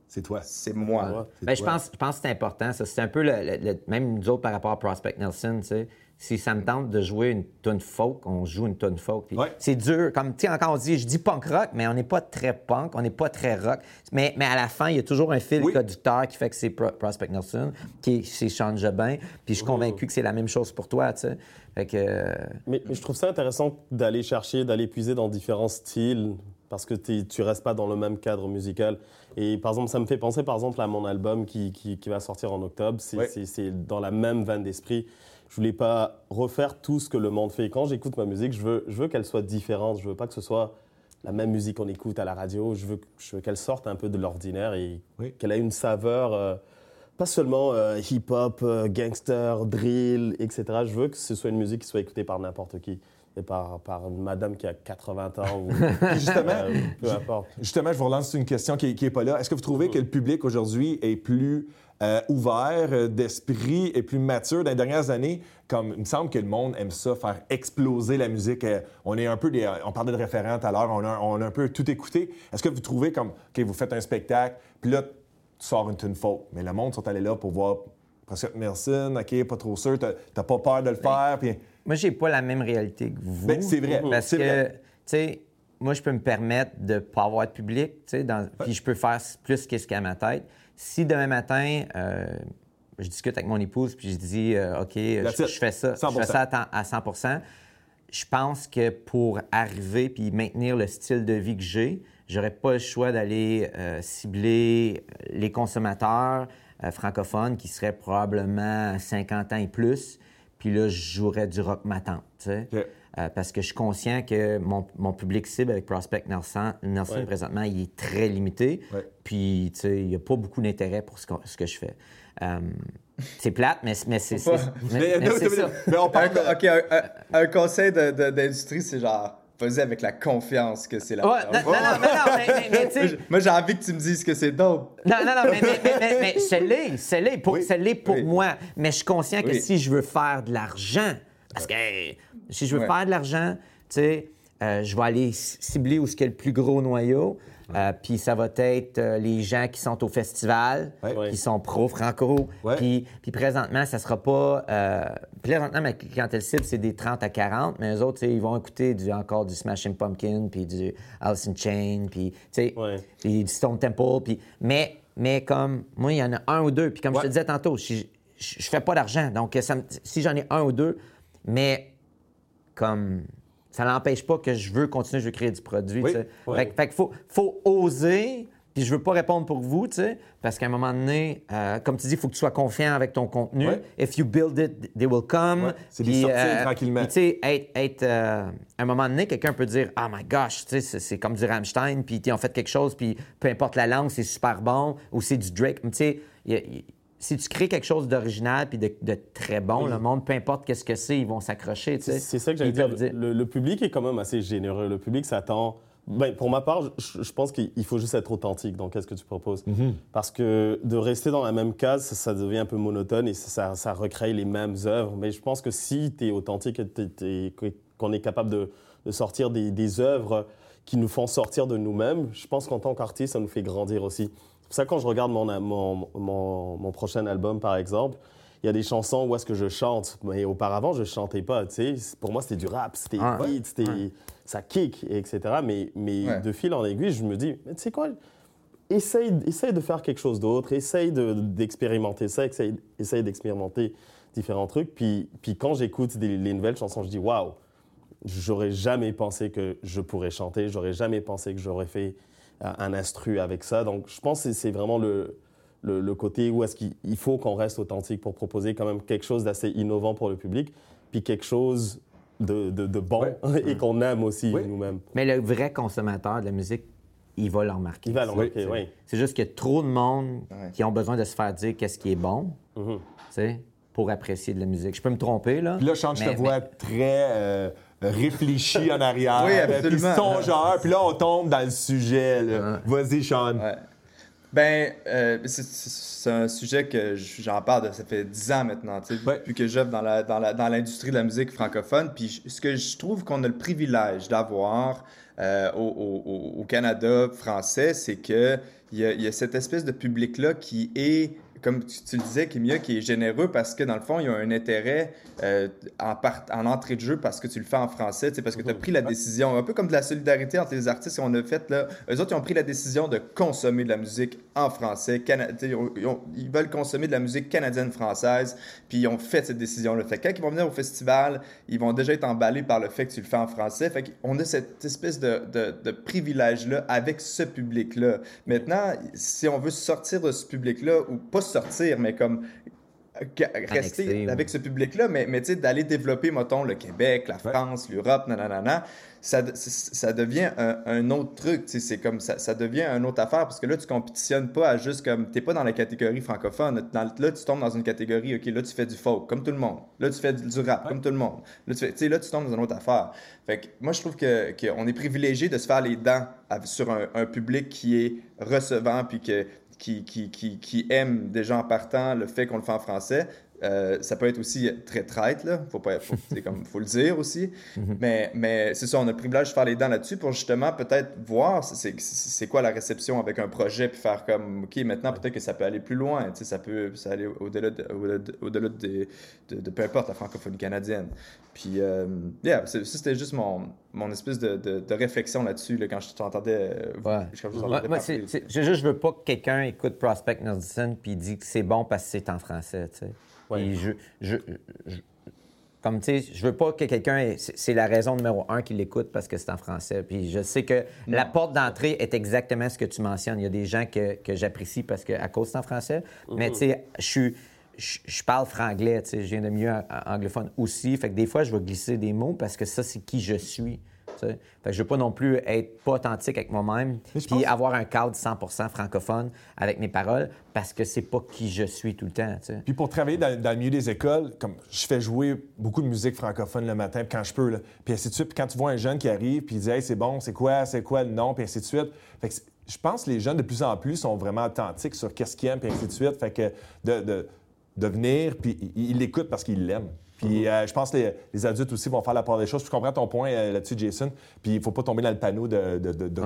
c'est-
toi.
c'est moi.
C'est
Ben, je, pense, je pense que c'est important. Ça, c'est un peu le, le- le- même nous autres par rapport à Prospect Nelson. tu sais. Si ça me tente de jouer une tune folk, on joue une tune folk.
Ouais.
C'est dur. Comme, tu sais, encore on dit, je dis punk rock, mais on n'est pas très punk, on n'est pas très rock. Mais, mais à la fin, il y a toujours un fil
Oui.
conducteur qui fait que c'est Pro- Prospect Nelson, qui est- c'est Sean Jobin. Puis je suis convaincu que c'est la même chose pour toi, tu sais. Fait que... euh,
Mais, mais je trouve ça intéressant d'aller chercher, d'aller puiser dans différents styles parce que tu restes pas dans le même cadre musical. Et par exemple, ça me fait penser par exemple à mon album qui, qui, qui va sortir en octobre. C'est dans la même veine d'esprit. Je voulais pas refaire tout ce que le monde fait. Quand j'écoute ma musique, je veux, je veux qu'elle soit différente. Je veux pas que ce soit la même musique qu'on écoute à la radio. Je veux, je veux qu'elle sorte un peu de l'ordinaire et
Oui.
qu'elle ait une saveur. euh, pas seulement euh, hip-hop, euh, gangster, drill, etc. Je veux que ce soit une musique qui soit écoutée par n'importe qui. Et par, par une madame qui a 80 ans ou
Justement,
euh, peu importe.
Justement, je vous relance une question qui n'est pas là. Est-ce que vous trouvez que le public aujourd'hui est plus euh, ouvert euh, d'esprit et plus mature dans les dernières années? Comme il me semble que le monde aime ça, faire exploser la musique. Euh, on est un peu des, on parlait de référents tout à l'heure, on a, on a un peu tout écouté. Est-ce que vous trouvez comme, OK, vous faites un spectacle, puis là, tu sors une tune folk, mais le monde sont allés là pour voir Prescott Nelson, OK, pas trop sûr, t'as pas peur de le faire, puis...
Moi, j'ai pas la même réalité que vous.
Ben, c'est vrai,
Parce que, tu sais, moi, je peux me permettre de pas avoir de public, tu sais, dans- puis je peux faire plus qu'est-ce qu'il y a à ma tête. Si demain matin, euh, je discute avec mon épouse, puis je dis, euh, OK, je, je fais ça, je
100%.
fais ça à, temps- à 100 je pense que pour arriver puis maintenir le style de vie que j'ai, j'aurais pas le choix d'aller euh, cibler les consommateurs euh, francophones qui seraient probablement 50 ans et plus. Puis là, je jouerais du rock tu sais. Euh, parce que je suis conscient que mon, mon public cible avec Prospect Nelson, Nelson
Ouais.
présentement, il est très limité.
Ouais.
Puis, tu sais, il n'y a pas beaucoup d'intérêt pour ce que, ce que je fais. Euh, c'est plate, mais, mais c'est ça.
ok, un, un- un conseil d'industrie, c'est genre, vas-y avec la confiance que c'est la
Ouais, non, non, non, mais tu
Moi,
sais,
j'ai- Moi, j'ai envie que tu me dises que c'est dope.
Non, non, non, mais, mais, mais, mais, mais c'est l'est, c'est l'est pour,
Oui.
pour
Oui.
moi. Mais je suis conscient que
Oui.
si je veux faire de l'argent, parce que hey, si je veux
Ouais.
faire de l'argent, tu sais, euh, je vais aller cibler où ce qu'il y a le plus gros noyau. Euh, puis ça va être euh, les gens qui sont au festival,
Ouais.
Qui sont pro-franco. Puis, présentement, ça sera pas... Présentement, ma clientèle cible, c'est des 30 à 40, mais eux autres, ils vont écouter du, encore du Smashing Pumpkin, puis du Alice in Chain, puis
Ouais.
du Stone Temple. Puis... Mais, mais comme moi, il y en a un ou deux. Puis comme je te disais tantôt, je, je, je fais pas d'argent. Donc, ça me- si j'en ai un ou deux, mais comme ça n'empêche pas que je veux continuer, je veux créer du produit.
Oui.
Fait, qu'il faut, faut oser. Puis je veux pas répondre pour vous, parce qu'à un moment donné, euh, comme tu dis, il faut que tu sois confiant avec ton contenu. If you build it, they will come.
C'est d'y
Puis,
sortir tranquillement.
tu sais, être, être, euh, à un moment donné, quelqu'un peut dire Ah my gosh, c'est, comme du Rammstein, puis ils ont fait quelque chose, puis peu importe la langue, c'est super bon, ou c'est du Drake. Tu sais, si tu crées quelque chose d'original puis de, de très bon, le monde, peu importe qu'est-ce que c'est, ils vont s'accrocher.
C'est ça que j'allais dire. Le, le public est quand même assez généreux. Le public s'attend. Ben, pour ma part, je, je pense qu'il faut juste être authentique dans qu'est-ce que tu proposes. Parce que de rester dans la même case, ça, ça devient un peu monotone et ça, ça recrée les mêmes œuvres. Mais je pense que si tu es authentique et qu'on est capable de, de sortir des, des œuvres qui nous font sortir de nous-mêmes, je pense qu'en tant qu'artiste, ça nous fait grandir aussi. Pour ça que quand je regarde mon, mon, mon, mon prochain album, par exemple, il y a des chansons où est-ce que je chante, mais auparavant, je chantais pas, tu sais. Pour moi, c'était du rap, c'était
Ah,
beat, c'était... Ça kick, et etc. Mais, mais
Ouais.
de fil en aiguille, je me dis, mais tu sais quoi, essaye, essaye de faire quelque chose d'autre, essaye de- d'expérimenter ça, essaye, essaye d'expérimenter différents trucs. Puis, puis quand j'écoute les nouvelles chansons, je dis, waouh, j'aurais jamais pensé que je pourrais chanter, j'aurais jamais pensé que j'aurais fait un instru avec ça. Donc, je pense que c'est vraiment le, le, côté où est-ce qu'il faut qu'on reste authentique pour proposer quand même quelque chose d'assez innovant pour le public, puis quelque chose de, de, bon et qu'on aime aussi nous-mêmes.
Mais le vrai consommateur de la musique, il va le remarquer.
Il va le remarquer, oui.
C'est juste qu'il y a trop de monde qui ont besoin de se faire dire qu'est-ce qui est bon, tu sais, pour apprécier de la musique. Je peux me tromper, là.
Puis là, chante, je te vois très euh, réfléchi en arrière.
Oui, absolument.
Puis songeur, puis là, on tombe dans le sujet. Vas-y, Sean.
Ben, euh, c'est un sujet que j'en parle, ça fait dix ans maintenant, tu sais, depuis que j'œuvre dans l'industrie dans, de la musique francophone. Puis ce que je trouve qu'on a le privilège d'avoir euh, au, Canada français, c'est qu'il y, a, y a cette espèce de public-là qui est comme tu, le disais, Kimia, qui est généreux parce que dans le fond, il y a un intérêt euh, en, en entrée de jeu parce que tu le fais en français, parce que tu as pris la décision, un peu comme de la solidarité entre les artistes qu'on a fait là. Eux autres, ils ont pris la décision de consommer de la musique en français. ils, veulent consommer de la musique canadienne-française, puis ils ont fait cette décision-là. Fait que quand ils vont venir au festival, ils vont déjà être emballés par le fait que tu le fais en français. Fait qu'on a cette espèce de, de, de privilège-là avec ce public-là. Maintenant, si on veut sortir de ce public-là, ou pas sortir, mais comme rester avec ce public-là, mais, mais d'aller développer, mettons, le Québec, la France, l'Europe, nanana, ça, ça devient un, autre truc. C'est comme ça, ça devient une autre affaire parce que là, tu compétitionnes pas à juste comme. T'es pas dans la catégorie francophone. là, tu tombes dans une catégorie, OK, là, tu fais du folk, comme tout le monde. Là, tu fais du rap, comme tout le monde. Là, tu, fais, là, tu tombes dans une autre affaire. Fait que moi, je trouve qu'on que est privilégié de se faire les dents sur un, un public qui est recevant puis que qui, qui, qui, qui aiment déjà en partant le fait qu'on le fait en français. Euh, ça peut être aussi très traite, là. Faut pas, faut, comme, faut le dire aussi. Mhm. Mais, mais c'est ça, on a le privilège de faire les dents là-dessus pour justement peut-être voir c'est quoi la réception avec un projet, puis faire comme, OK, maintenant peut-être que ça peut aller plus loin, tu sais, ça peut ça aller au-delà de, au-delà de, de, peu importe la francophonie canadienne. Puis, euh, yeah, ça c'était juste mon, mon espèce de, de réflexion là-dessus là, quand je t'entendais. Euh,
ouais. Je, juste, je veux pas que quelqu'un écoute Prospect Nordison puis dit que c'est bon parce que c'est en français, tu sais. Je, je, comme tu sais, je veux pas que quelqu'un. C'est la raison numéro un qu'il l'écoute parce que c'est en français. Puis je sais que la porte d'entrée est exactement ce que tu mentionnes. Il y a des gens que, que j'apprécie parce que à cause c'est en français. Mais mhm. tu sais, je suis je, parle franglais, tu sais, je viens de milieu anglophone aussi. Fait que des fois, je vais glisser des mots parce que ça, c'est qui je suis. Fait que je veux pas non plus être pas authentique avec moi-même puis avoir un cadre 100% francophone avec mes paroles parce que c'est pas qui je suis tout le temps.
Puis pour travailler dans, le milieu des écoles, comme je fais jouer beaucoup de musique francophone le matin quand je peux, là, puis ainsi de suite. Puis quand tu vois un jeune qui arrive puis il dit hey, c'est bon, c'est quoi, c'est quoi le nom, puis ainsi de suite. Fait que je pense que les jeunes de plus en plus sont vraiment authentiques sur qu'est-ce qu'ils aiment, puis ainsi de suite. Fait que de de venir, puis il l'écoute parce qu'il l'aime. Puis euh, je pense que les, adultes aussi vont faire la part des choses. Je comprends ton point euh, là-dessus, Jason. Puis il ne faut pas tomber dans le panneau de,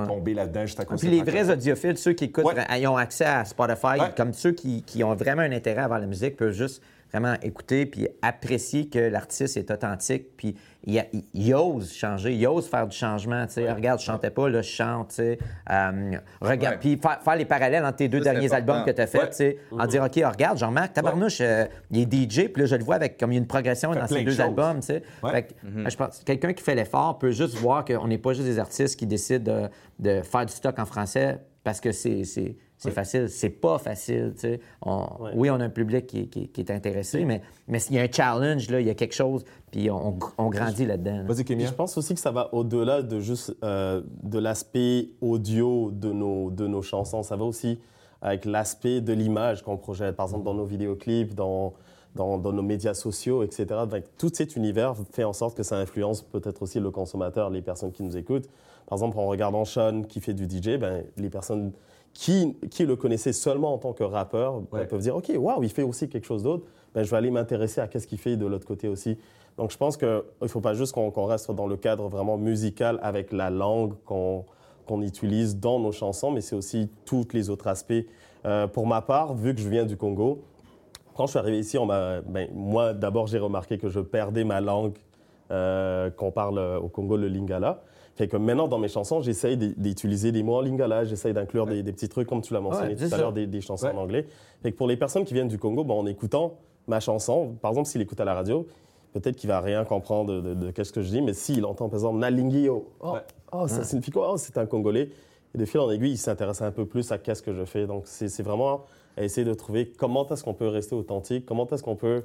tomber là-dedans juste à cause
Puis les vrais audiophiles, ceux qui écoutent, ils ont accès à Spotify, comme ceux qui, qui, ont vraiment un intérêt à voir la musique, peuvent juste vraiment écouter puis apprécier que l'artiste est authentique puis il, ose changer, il ose faire du changement. Tu sais, regarde, je chantais pas, là, je chante. Tu sais, euh, regarde, puis faire, les parallèles entre tes deux derniers albums que tu as fait, tu sais, en dire ok, regarde, Jean-Marc, tabarnouche, euh, il est DJ, puis là je le vois avec comme il y a une progression dans ces deux albums. Tu sais, je pense quelqu'un qui fait l'effort peut juste voir qu'on n'est pas juste des artistes qui décident de, de faire du stock en français parce que c'est c'est facile. C'est pas facile. Oui, on a un public qui, est intéressé, mais, mais il y a un challenge, là, il y a quelque chose, puis on, grandit là-dedans.
Je pense aussi que ça va au-delà de juste euh, de l'aspect audio de nos, de nos chansons. Ça va aussi avec l'aspect de l'image qu'on projette, par exemple dans nos vidéoclips, dans, dans, nos médias sociaux, etc. tout cet univers fait en sorte que ça influence peut-être aussi le consommateur, les personnes qui nous écoutent. Par exemple, en regardant Sean qui fait du DJ, ben, les personnes qui, qui le connaissaient seulement en tant que rappeur peuvent dire OK, waouh, il fait aussi quelque chose d'autre. Ben, je vais aller m'intéresser à qu'est-ce qu'il fait de l'autre côté aussi. Donc, je pense qu'il ne faut pas juste qu'on reste dans le cadre vraiment musical avec la langue qu'on utilise dans nos chansons, mais c'est aussi tous les autres aspects. Euh, pour ma part, vu que je viens du Congo, quand je suis arrivé ici, on ben, moi, d'abord, j'ai remarqué que je perdais ma langue euh, qu'on parle au Congo, le lingala. Fait que maintenant, dans mes chansons, j'essaye d'utiliser des mots en lingala, j'essaye d'inclure des, petits trucs, comme tu l'as mentionné tout à l'heure, des, chansons en anglais. Fait que pour les personnes qui viennent du Congo, en écoutant ma chanson, par exemple, s'il écoute à la radio, peut-être qu'il va rien comprendre de, qu'est-ce que je dis, mais s'il entend, par exemple, Nalingio, oh, oh ça signifie quoi? Oh, c'est un Congolais. Et de fil en aiguille, il s'intéresse un peu plus à qu'est-ce que je fais. Donc, c'est vraiment à essayer de trouver comment est-ce qu'on peut rester authentique, comment est-ce qu'on peut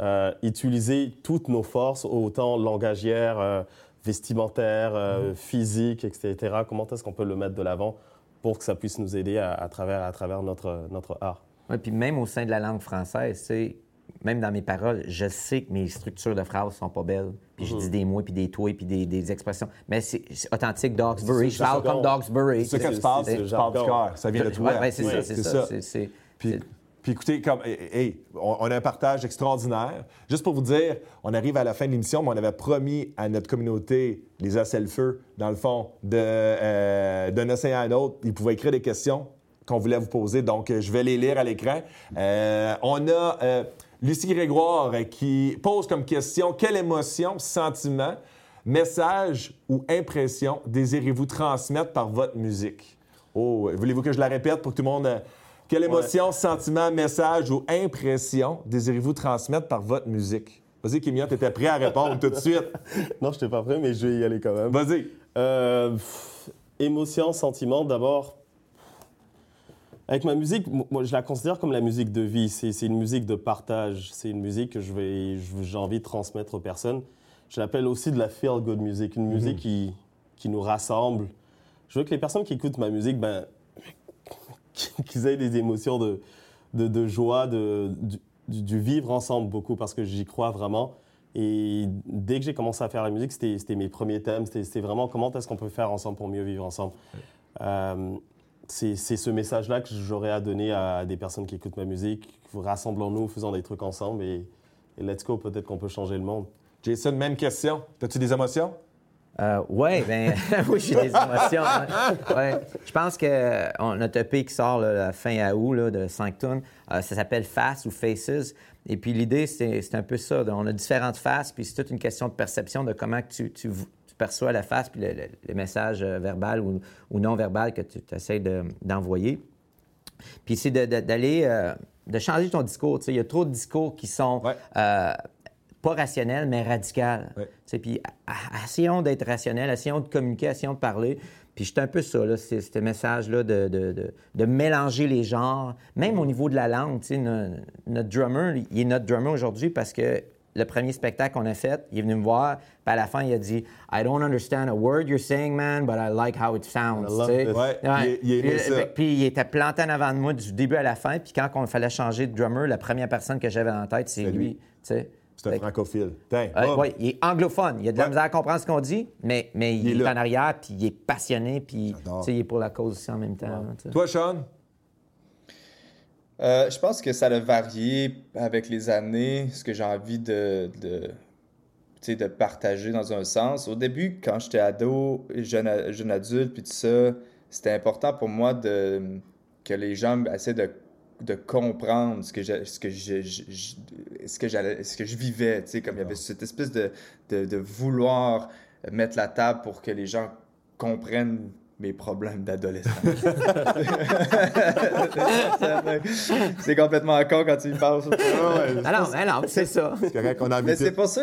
euh, utiliser toutes nos forces, autant langagières, euh, vestimentaires, euh, physiques, etc. Comment est-ce qu'on peut le mettre de l'avant pour que ça puisse nous aider à, travers, à travers notre, notre art?
Oui, puis même au sein de la langue française, c'est même dans mes paroles, je sais que mes structures de phrases sont pas belles. Puis je mhm. dis des mots, puis des toi, puis des, des, expressions. Mais c'est authentique Dogsbury. Je parle comme Dogsbury.
C'est ce que tu parles, c'est du cœur. Ça vient de toi.
Oui, c'est ça, c'est ça.
Puis, puis écoutez, comme, hey, on, a un partage extraordinaire. Juste pour vous dire, on arrive à la fin de l'émission, mais on avait promis à notre communauté, les le feu dans le fond, euh, d'un océan à un autre, ils pouvaient écrire des questions qu'on voulait vous poser. Donc, je vais les lire à l'écran. Euh, on a euh, Lucie Grégoire qui pose comme question quelle émotion, sentiment, message ou impression désirez-vous transmettre par votre musique? Oh, voulez-vous que je la répète pour que tout le monde. Quelle émotion, sentiment, message ou impression désirez-vous transmettre par votre musique? Vas-y, Kimia, tu étais prêt à répondre tout de suite.
non, je n'étais pas prêt, mais je vais y aller quand même.
Vas-y.
Euh, émotion, sentiment, d'abord, avec ma musique, moi, je la considère comme la musique de vie. C'est une musique de partage. C'est une musique que j'ai envie de transmettre aux personnes. Je l'appelle aussi de la feel good music, une musique mhm. qui, qui nous rassemble. Je veux que les personnes qui écoutent ma musique, ben, qu'ils aient des émotions de, de, de joie, de, du, vivre ensemble beaucoup, parce que j'y crois vraiment. Et dès que j'ai commencé à faire la musique, c'était mes premiers thèmes. C'était vraiment comment est-ce qu'on peut faire ensemble pour mieux vivre ensemble. Euh, c'est ce message-là que j'aurais à donner à des personnes qui écoutent ma musique. Rassemblons-nous, faisons des trucs ensemble et, let's go, peut-être qu'on peut changer le monde.
Jason, même question. As-tu des émotions?
Euh, ouais, ben, oui, j'ai des émotions. Hein. Ouais. Je pense que notre EP qui sort la fin août là, de 5 tonnes, euh, ça s'appelle Face ou Faces. Et puis l'idée, c'est un peu ça. On a différentes faces, puis c'est toute une question de perception de comment tu, tu, perçois la face puis le, message euh, verbal ou, non verbal que tu essaies d'envoyer. puis c'est d'aller, euh, de, changer ton discours. Il y a trop de discours qui sont pas rationnels, mais radicaux. Puis essayons d'être rationnels, essayons de communiquer, essayons de parler. Puis c'est un peu ça, là, c'est ce message-là de, de, de, mélanger les genres, même au niveau de la langue. Notre, notre drummer, il est notre drummer aujourd'hui parce que le premier spectacle qu'on a fait, il est venu me voir, puis à la fin, il a dit I don't understand a word you're saying, man, but I like how it sounds.
Ouais, Il,
puis, il était planté en avant de moi du début à la fin, puis quand il fallait changer de drummer, la première personne que j'avais en tête, c'est lui.
C'est un francophile.
oui, il est anglophone. Il a de la misère à comprendre ce qu'on dit, mais, mais il, est, en arrière, puis il est passionné, puis il est pour la cause aussi en même temps.
Toi, Sean?
Euh, je pense que ça a varié avec les années, ce que j'ai envie de, de, de partager dans un sens. Au début, quand j'étais ado, jeune, jeune adulte, puis tout ça, c'était important pour moi de, que les gens essaient de, de comprendre ce que je, ce que je, ce que ce que je vivais, tu sais, comme il y avait cette espèce de, de, de vouloir mettre la table pour que les gens comprennent mes problèmes d'adolescent. c'est complètement con quand tu y penses.
Ah non, non, c'est ça.
C'est correct qu'on a
Mais c'est pas ça.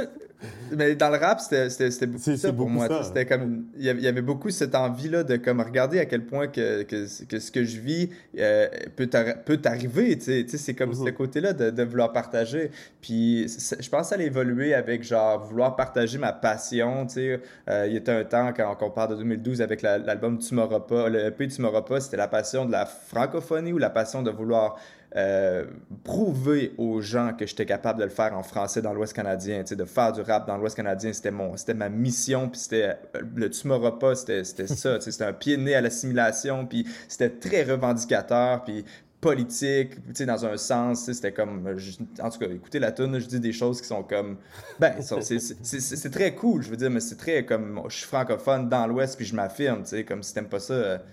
Mais dans le rap, c'était beaucoup ça pour moi. C'était comme il y avait beaucoup cette envie là de comme regarder à quel point que, que, ce que je vis euh, peut t'arriver, c'est comme ce mm-hmm. côté-là de, de, vouloir partager. Puis je pense à l'évoluer avec genre vouloir partager ma passion, euh, il y a un temps quand, on parle de 2012 avec l'album Tu m'auras pas, le EP Tu m'auras pas, c'était la passion de la francophonie ou la passion de vouloir euh, prouver aux gens que j'étais capable de le faire en français dans l'Ouest canadien, de faire du rap dans l'Ouest canadien, c'était mon, c'était ma mission, puis c'était euh, le tu c'était, c'était ça, c'était un pied né à l'assimilation, puis c'était très revendicateur, puis politique, tu sais, dans un sens, c'était comme, en tout cas, écoutez la tune, je dis des choses qui sont comme, ben, c'est, très cool, je veux dire, mais c'est très comme, je suis francophone dans l'Ouest, puis je m'affirme, tu sais, comme si t'aimes pas ça,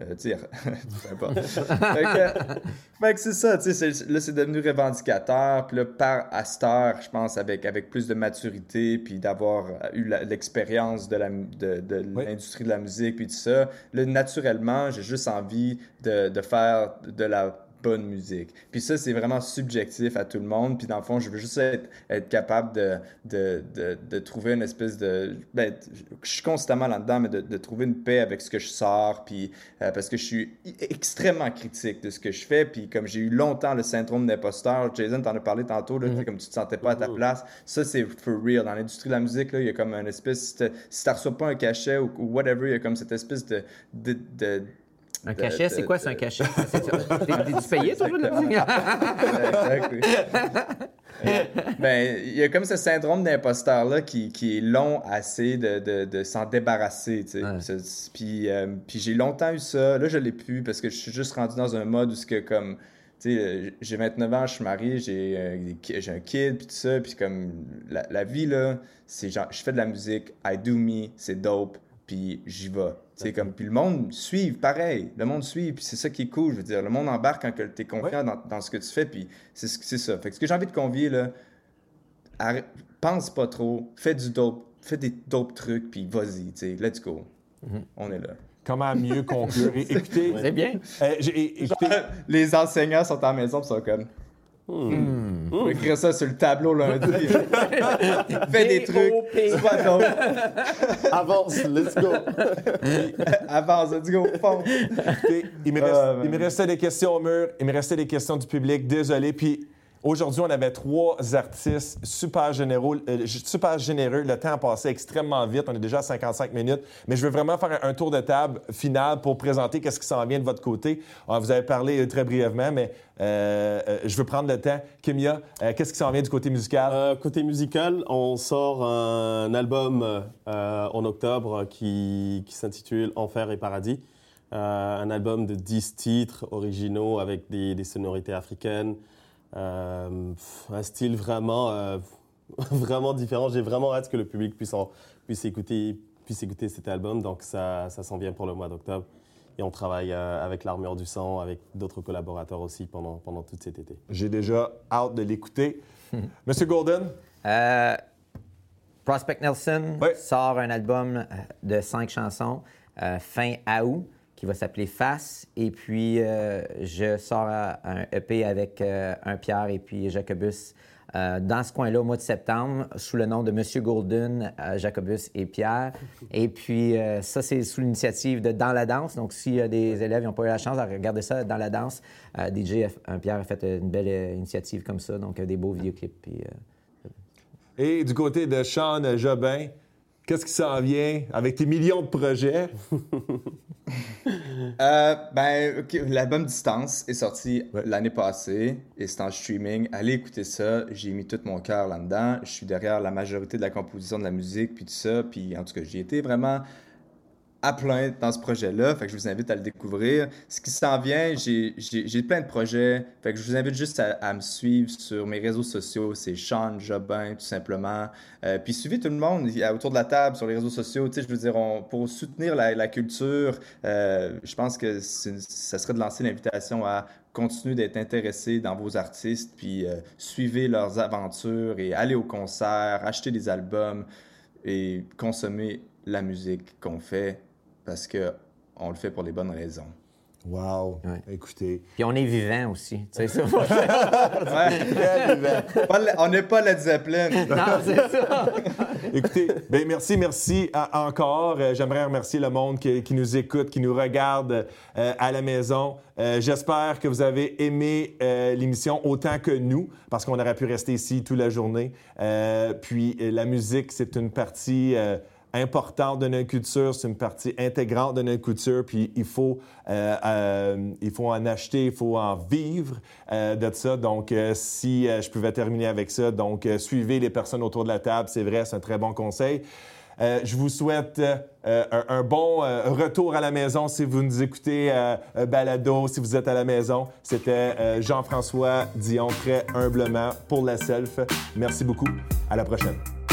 euh, euh, tire. fait que, c'est ça, tu sais, là, c'est devenu revendicateur. Puis là, par Astor, je pense, avec, avec plus de maturité, puis d'avoir eu l'expérience de l'industrie de, de, la musique, puis tout ça, là, naturellement, j'ai juste envie de, de faire de la bonne musique. Puis ça, c'est vraiment subjectif à tout le monde. Puis dans le fond, je veux juste être, être capable de, de, de, de, trouver une espèce de... Ben, je suis constamment là-dedans, mais de, trouver une paix avec ce que je sors. Puis euh, parce que je suis extrêmement critique de ce que je fais. Puis comme j'ai eu longtemps le syndrome d'imposteur, Jason t'en a parlé tantôt, là, mm-hmm. comme tu te sentais pas à ta place. Ça, c'est for real. Dans l'industrie de la musique, là, il y a comme une espèce... Si tu reçois pas un cachet ou, whatever, il y a comme cette espèce de, de
un cachet, c'est quoi, c'est un cachet? T'es-tu payé, toi, de la musique?
ben, il y a comme ce syndrome d'imposteur-là qui, qui, est long assez de, de, de s'en débarrasser, tu sais. Puis, euh, puis j'ai longtemps eu ça. Là, je l'ai plus parce que je suis juste rendu dans un mode où ce que, comme... Sais, j'ai 29 ans, je suis marié, j'ai euh, un kid, puis tout ça. Puis comme, la, la vie, là, c'est genre, je fais de la musique, I do me, c'est dope, puis j'y vais. C'est comme, puis le monde suit, pareil. Le monde suit, puis c'est ça qui est cool. Je veux dire, le monde embarque quand tu es confiant dans, dans, ce que tu fais, puis c'est ça. Fait que ce que j'ai envie de convier, là, pense pas trop, fais du dope, fais des dope trucs, puis vas-y, tu sais, let's go. Mm-hmm. On est là.
Comment mieux conclure? écoutez.
C'est bien.
Euh, écoutez...
les enseignants sont à la maison, puis sont comme. Hmm. On va écrire ça sur le tableau lundi. Fais des trucs. Sois donc.
Avance, let's go.
Avance, let's go.
il, me ah, il me restait des questions au mur, il me restait des questions du public. Désolé. Puis Aujourd'hui, on avait trois artistes super généreux, euh, super généreux. Le temps a passé extrêmement vite. On est déjà à 55 minutes. Mais je veux vraiment faire un, tour de table final pour présenter qu'est-ce qui s'en vient de votre côté. Ah, vous avez parlé euh, très brièvement, mais euh, je veux prendre le temps. Kimia, qu'est-ce qui s'en vient du côté musical?
côté musical, on sort un album en octobre qui, s'intitule Enfer et Paradis. un album de 10 titres originaux avec des sonorités africaines. Euh, un style vraiment, euh, vraiment différent. J'ai vraiment hâte que le public puisse, puisse, écouter, puisse écouter cet album. Donc ça, ça s'en vient pour le mois d'octobre. Et on travaille euh, avec l'Armure du Sang, avec d'autres collaborateurs aussi pendant, pendant tout cet été.
J'ai déjà hâte de l'écouter. Monsieur Golden?
Prospect Nelson sort un album de cinq chansons fin août qui va s'appeler Face. Et puis, euh, je sors un EP avec euh, un Pierre et puis Jacobus euh, dans ce coin-là au mois de septembre, sous le nom de Monsieur Golden, Jacobus et Pierre. Et puis, ça, c'est sous l'initiative de Dans la danse. Donc, a des élèves n'ont pas eu la chance de regarder ça dans la danse, DJ un Pierre a fait une belle initiative comme ça, donc des beaux vidéoclips. Puis,
et du côté de Sean Jobin, Qu'est-ce qui s'en vient avec tes millions de projets?
euh, ben, l'album Distance est sorti l'année passée et c'est en streaming. Allez écouter ça. J'ai mis tout mon cœur là-dedans. Je suis derrière la majorité de la composition de la musique puis tout ça. Puis en tout cas, j'y étais vraiment à plein dans ce projet-là. Fait que je vous invite à le découvrir. Ce qui s'en vient, j'ai plein de projets. Fait que je vous invite juste à, me suivre sur mes réseaux sociaux. C'est Sean Jobin, tout simplement. Euh, puis suivez tout le monde autour de la table sur les réseaux sociaux. Tu sais, je veux dire, pour soutenir la, culture, euh, je pense que ça serait de lancer l'invitation à continuer d'être intéressé dans vos artistes, puis euh, suivez leurs aventures et allez au concert, achetez des albums et consommer la musique qu'on fait parce qu'on le fait pour les bonnes raisons.
Wow! Écoutez.
Puis on est vivant aussi. Tu sais ça?
on n'est pas la Zeppelin.
non, c'est ça.
Écoutez, ben merci, merci encore. Euh, j'aimerais remercier le monde qui, nous écoute, qui nous regarde euh, à la maison. Euh, j'espère que vous avez aimé l'émission autant que nous, parce qu'on aurait pu rester ici toute la journée. puis la musique, c'est une partie importante de notre culture, c'est une partie intégrante de notre culture, puis il faut, euh, euh, il faut en acheter, il faut en vivre euh, de ça. Donc, si je pouvais terminer avec ça, donc suivez les personnes autour de la table, c'est vrai, c'est un très bon conseil. je vous souhaite un, bon retour à la maison si vous nous écoutez balado, si vous êtes à la maison. C'était Jean-François Dion, très humblement pour la self. Merci beaucoup. À la prochaine.